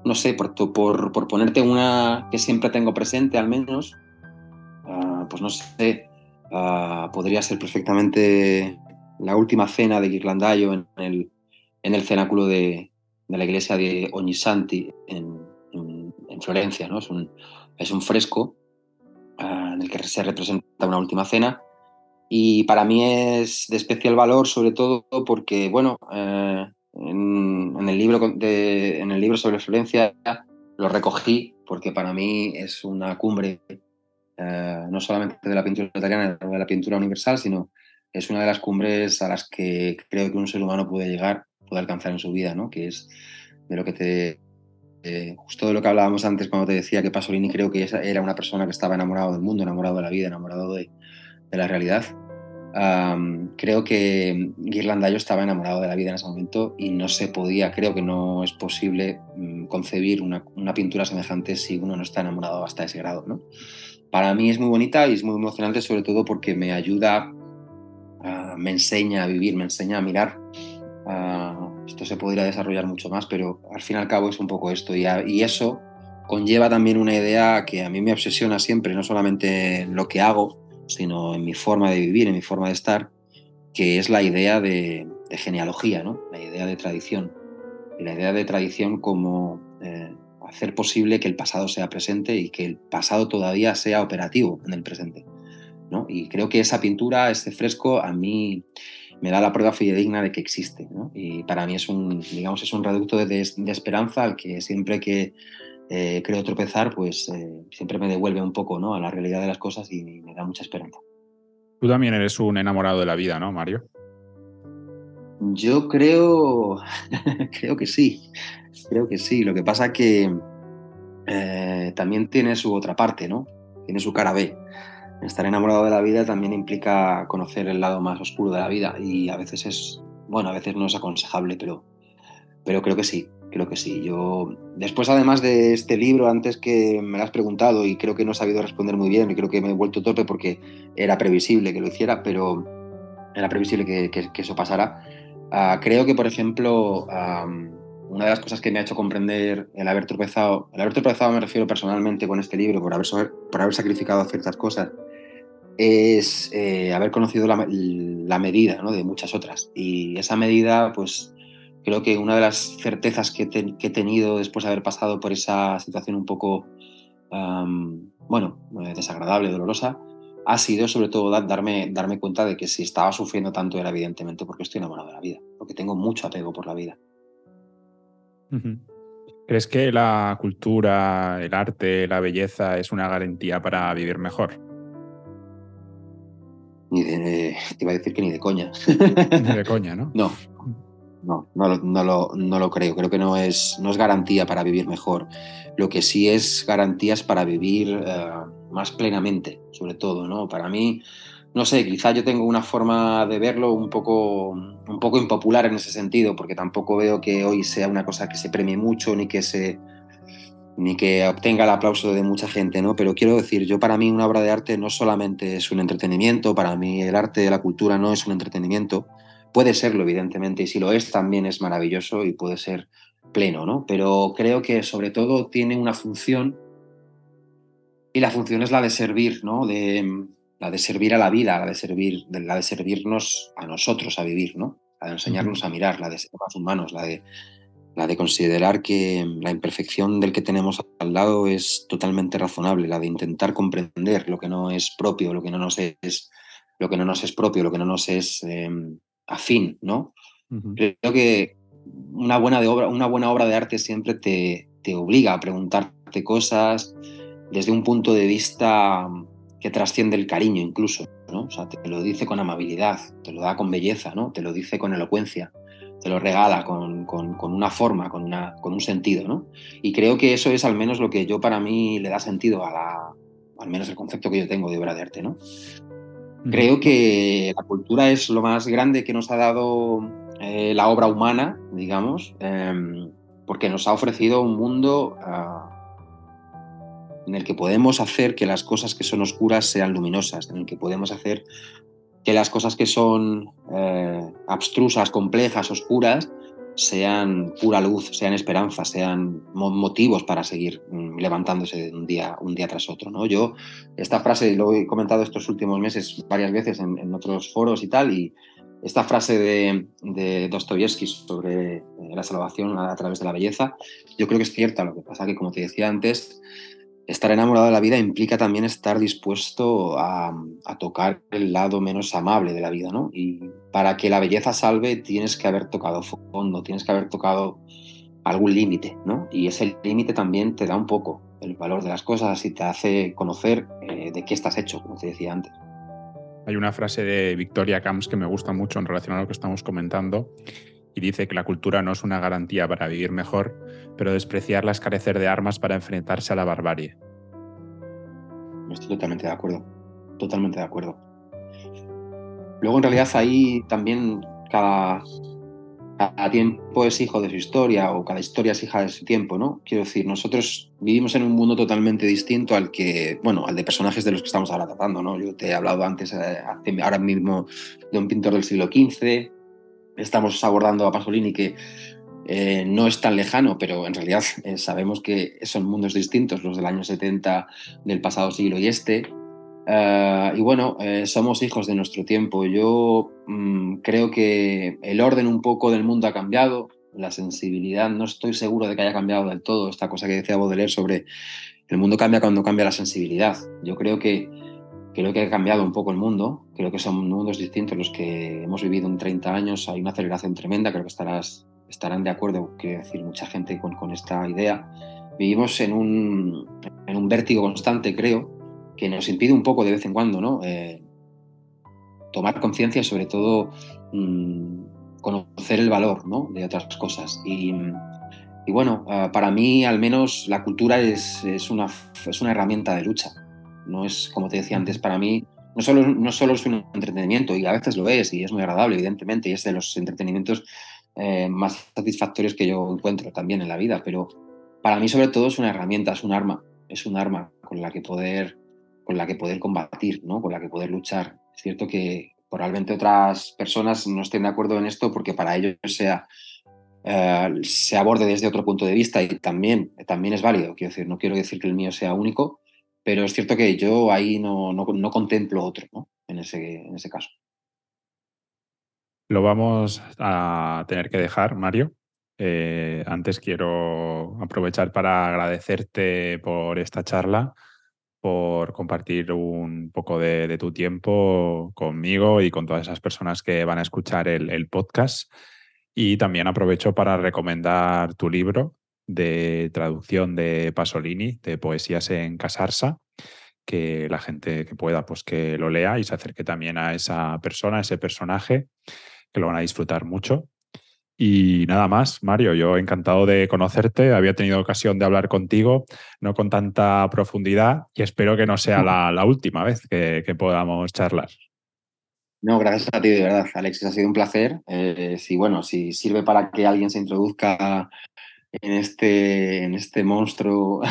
no sé, por, por, por, ponerte una que siempre tengo presente al menos, uh, pues no sé, uh, podría ser perfectamente la última cena de Ghirlandaio en el, en el cenáculo de, de la iglesia de Ognissanti en, en, en Florencia. ¿no? Es, un, es un fresco uh, en el que se representa una última cena y para mí es de especial valor sobre todo porque, bueno, eh, en, en, el libro de, en el libro sobre Florencia lo recogí porque para mí es una cumbre eh, no solamente de la pintura italiana, de la pintura universal, sino es una de las cumbres a las que creo que un ser humano puede llegar, puede alcanzar en su vida, ¿no? que es de lo que te... Eh, justo de lo que hablábamos antes cuando te decía que Pasolini creo que era una persona que estaba enamorado del mundo, enamorado de la vida, enamorado de, de la realidad. Creo que Ghirlandaio estaba enamorado de la vida en ese momento y no se podía, creo que no es posible um, concebir una, una, pintura semejante si uno no está enamorado hasta ese grado. ¿no? Para mí es muy bonita y es muy emocionante sobre todo porque me ayuda, uh, me enseña a vivir, me enseña a mirar. Uh, esto se podría desarrollar mucho más, pero al fin y al cabo es un poco esto y, y eso conlleva también una idea que a mí me obsesiona siempre, no solamente en lo que hago, sino en mi forma de vivir, en mi forma de estar, que es la idea de, genealogía, ¿no? la idea de tradición. Y la idea de tradición como eh, hacer posible que el pasado sea presente y que el pasado todavía sea operativo en el presente. ¿no? Y creo que esa pintura, ese fresco, a mí me da la prueba fidedigna de que existe. ¿no? Y para mí es un, digamos, es un reducto de, de esperanza al que siempre que eh, creo tropezar, pues eh, siempre me devuelve un poco ¿no? a la realidad de las cosas y me da mucha esperanza. Tú también eres un enamorado de la vida, ¿no, Mario? Yo creo, creo que sí, creo que sí. Lo que pasa es que eh, también tiene su otra parte, ¿no? Tiene su cara B. Estar enamorado de la vida también implica conocer el lado más oscuro de la vida y a veces es, bueno, a veces no es aconsejable, pero, pero creo que sí, creo que sí. Yo, después además de este libro, antes que me lo has preguntado y creo que no he sabido responder muy bien y creo que me he vuelto torpe porque era previsible que lo hiciera, pero era previsible que, que, que eso pasara. Uh, creo que, por ejemplo, um, una de las cosas que me ha hecho comprender el haber tropezado, el haber tropezado me refiero personalmente con este libro, por haber, por haber sacrificado ciertas cosas, es eh, haber conocido la, la medida ¿no? de muchas otras. Y esa medida, pues, creo que una de las certezas que, te, que, he tenido después de haber pasado por esa situación un poco, um, bueno, desagradable, dolorosa, ha sido sobre todo darme, darme cuenta de que si estaba sufriendo tanto era evidentemente porque estoy enamorado de la vida, porque tengo mucho apego por la vida. ¿Crees que la cultura, el arte, la belleza es una garantía para vivir mejor? Ni de, te iba a decir que ni de coña. Ni de coña, ¿no? No, no, no, no, lo, no lo creo. Creo que no es, no es garantía para vivir mejor. Lo que sí es garantía es para vivir uh, más plenamente, sobre todo, ¿no? Para mí, no sé, quizá yo tengo una forma de verlo un poco, un poco impopular en ese sentido, porque tampoco veo que hoy sea una cosa que se premie mucho ni que se ni que obtenga el aplauso de mucha gente, ¿no? Pero quiero decir, yo para mí una obra de arte no solamente es un entretenimiento, para mí el arte, la cultura no es un entretenimiento, Puede serlo, evidentemente, y si lo es, también es maravilloso y puede ser pleno, ¿no? Pero creo que sobre todo tiene una función y la función es la de servir, ¿no? De, la de servir a la vida, la de, servir, la de servirnos a nosotros a vivir, ¿no? La de enseñarnos a mirar, la de ser más humanos, la de, la de considerar que la imperfección del que tenemos al lado es totalmente razonable, la de intentar comprender lo que no es propio, lo que no nos es, lo que no nos es propio, lo que no nos es eh, afín, ¿no? Uh -huh. Creo que una buena, de obra, una buena obra de arte siempre te, te, obliga a preguntarte cosas desde un punto de vista que trasciende el cariño incluso, ¿no? O sea, te lo dice con amabilidad, te lo da con belleza, ¿no? Te lo dice con elocuencia, te lo regala con, con, con una forma, con, una, con un sentido, ¿no? Y creo que eso es al menos lo que yo para mí le da sentido a la, al menos el concepto que yo tengo de obra de arte, ¿no? Creo que la cultura es lo más grande que nos ha dado eh, la obra humana, digamos, eh, porque nos ha ofrecido un mundo uh, en el que podemos hacer que las cosas que son oscuras sean luminosas, en el que podemos hacer que las cosas que son eh, abstrusas, complejas, oscuras, sean pura luz, sean esperanza, sean motivos para seguir mm, levantándose un día, un día tras otro. ¿no? Yo, esta frase lo he comentado estos últimos meses varias veces en, otros foros y tal, y esta frase de, de sobre eh, la salvación a, través de la belleza, yo creo que es cierta. Lo que pasa que, como te decía antes, estar enamorado de la vida implica también estar dispuesto a, tocar el lado menos amable de la vida, ¿no? Y para que la belleza salve tienes que haber tocado fondo, tienes que haber tocado algún límite, ¿no? Y ese límite también te da un poco el valor de las cosas y te hace conocer eh, de qué estás hecho, como te decía antes. Hay una frase de Victoria Camps que me gusta mucho en relación a lo que estamos comentando y dice que la cultura no es una garantía para vivir mejor, pero despreciarla es carecer de armas para enfrentarse a la barbarie. Estoy totalmente de acuerdo, totalmente de acuerdo. Luego, en realidad, ahí también cada, tiempo es hijo de su historia o cada historia es hija de su tiempo, ¿no? Quiero decir, nosotros vivimos en un mundo totalmente distinto al que, bueno, al de personajes de los que estamos ahora tratando, ¿no? Yo te he hablado antes, eh, ahora mismo, de un pintor del siglo XV, estamos abordando a Pasolini que eh, no es tan lejano, pero en realidad eh, sabemos que son mundos distintos, los del año 70 del pasado siglo y este. Eh, y bueno, somos hijos de nuestro tiempo. Yo mm, creo que el orden un poco del mundo ha cambiado, la sensibilidad, no estoy seguro de que haya cambiado del todo, esta cosa que decía Baudelaire sobre el mundo cambia cuando cambia la sensibilidad. Yo creo que creo que ha cambiado un poco el mundo, creo que son mundos distintos los que hemos vivido en 30 años, hay una aceleración tremenda, creo que estarás estarán de acuerdo, quiero decir, mucha gente con, con esta idea. Vivimos en un, en un, vértigo constante, creo, que nos impide un poco de vez en cuando, ¿no? Eh, tomar conciencia, sobre todo mmm, conocer el valor ¿no? de otras cosas. Y, y bueno, uh, para mí al menos la cultura es, es, una, es una herramienta de lucha. No es, como te decía antes, para mí no solo, no solo es un entretenimiento, y a veces lo es, y es muy agradable, evidentemente, y es de los entretenimientos eh, más satisfactorios que yo encuentro también en la vida, pero para mí sobre todo es una herramienta, es un arma, es un arma con la que poder, con la que poder combatir, ¿no? con la que poder luchar. Es cierto que probablemente otras personas no estén de acuerdo en esto porque para ellos sea, eh, se aborde desde otro punto de vista y también, también es válido. Quiero decir, no quiero decir que el mío sea único, pero es cierto que yo ahí no, no, no contemplo otro ¿no? En, ese, en ese caso. Lo vamos a tener que dejar, Mario. Eh, antes quiero aprovechar para agradecerte por esta charla, por compartir un poco de, tu tiempo conmigo y con todas esas personas que van a escuchar el, podcast. Y también aprovecho para recomendar tu libro de traducción de Pasolini, de Poesías en Casarsa, que la gente que pueda, pues que lo lea y se acerque también a esa persona, a ese personaje que lo van a disfrutar mucho. Y nada más, Mario, yo encantado de conocerte. Había tenido ocasión de hablar contigo, no con tanta profundidad, y espero que no sea la, última vez que, podamos charlar. No, gracias a ti, de verdad, Alexis. Ha sido un placer. Eh, si, bueno, si sirve para que alguien se introduzca en este, en este monstruo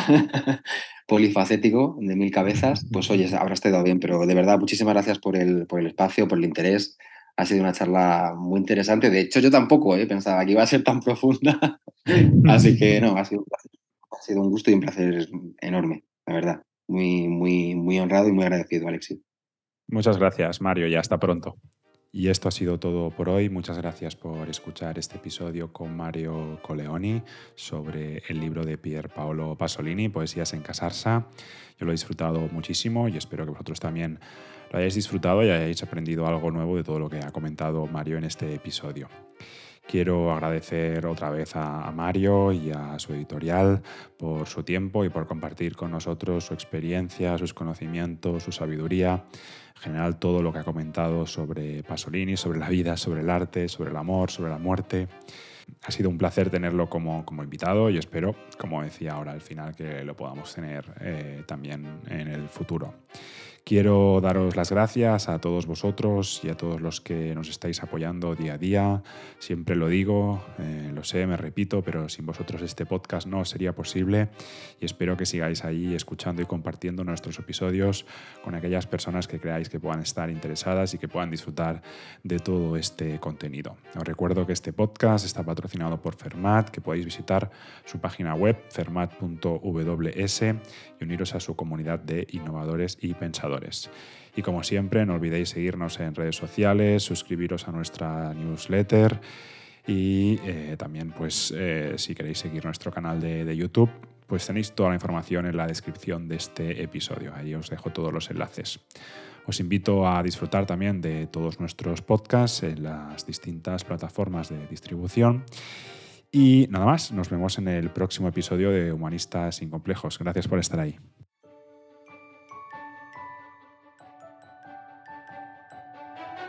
polifacético de mil cabezas, pues oye, habrá estado bien. Pero de verdad, muchísimas gracias por el, por el espacio, por el interés ha sido una charla muy interesante. De hecho, yo tampoco ¿eh? pensaba que iba a ser tan profunda. Así que no, ha sido, ha sido un gusto y un placer enorme, la verdad. Muy, muy, muy honrado y muy agradecido, Alexis. Muchas gracias, Mario, y hasta pronto. Y esto ha sido todo por hoy. Muchas gracias por escuchar este episodio con Mario Coleoni sobre el libro de Pier Paolo Pasolini, Poesías en Casarsa. Yo lo he disfrutado muchísimo y espero que vosotros también lo hayáis disfrutado y hayáis aprendido algo nuevo de todo lo que ha comentado Mario en este episodio. Quiero agradecer otra vez a Mario y a su editorial por su tiempo y por compartir con nosotros su experiencia, sus conocimientos, su sabiduría, en general todo lo que ha comentado sobre Pasolini, sobre la vida, sobre el arte, sobre el amor, sobre la muerte. Ha sido un placer tenerlo como, como invitado y espero, como decía ahora al final, que lo podamos tener eh, también en el futuro. Quiero daros las gracias a todos vosotros y a todos los que nos estáis apoyando día a día. Siempre lo digo, eh, lo sé, me repito, pero sin vosotros este podcast no sería posible y espero que sigáis ahí escuchando y compartiendo nuestros episodios con aquellas personas que creáis que puedan estar interesadas y que puedan disfrutar de todo este contenido. Os recuerdo que este podcast está patrocinado por Fermat, que podéis visitar su página web fermat.ws y uniros a su comunidad de innovadores y pensadores. Y como siempre, no olvidéis seguirnos en redes sociales, suscribiros a nuestra newsletter y eh, también, pues, eh, si queréis seguir nuestro canal de, YouTube, pues tenéis toda la información en la descripción de este episodio. Ahí os dejo todos los enlaces. Os invito a disfrutar también de todos nuestros podcasts en las distintas plataformas de distribución. Y nada más, nos vemos en el próximo episodio de Humanistas sin Complejos. Gracias por estar ahí.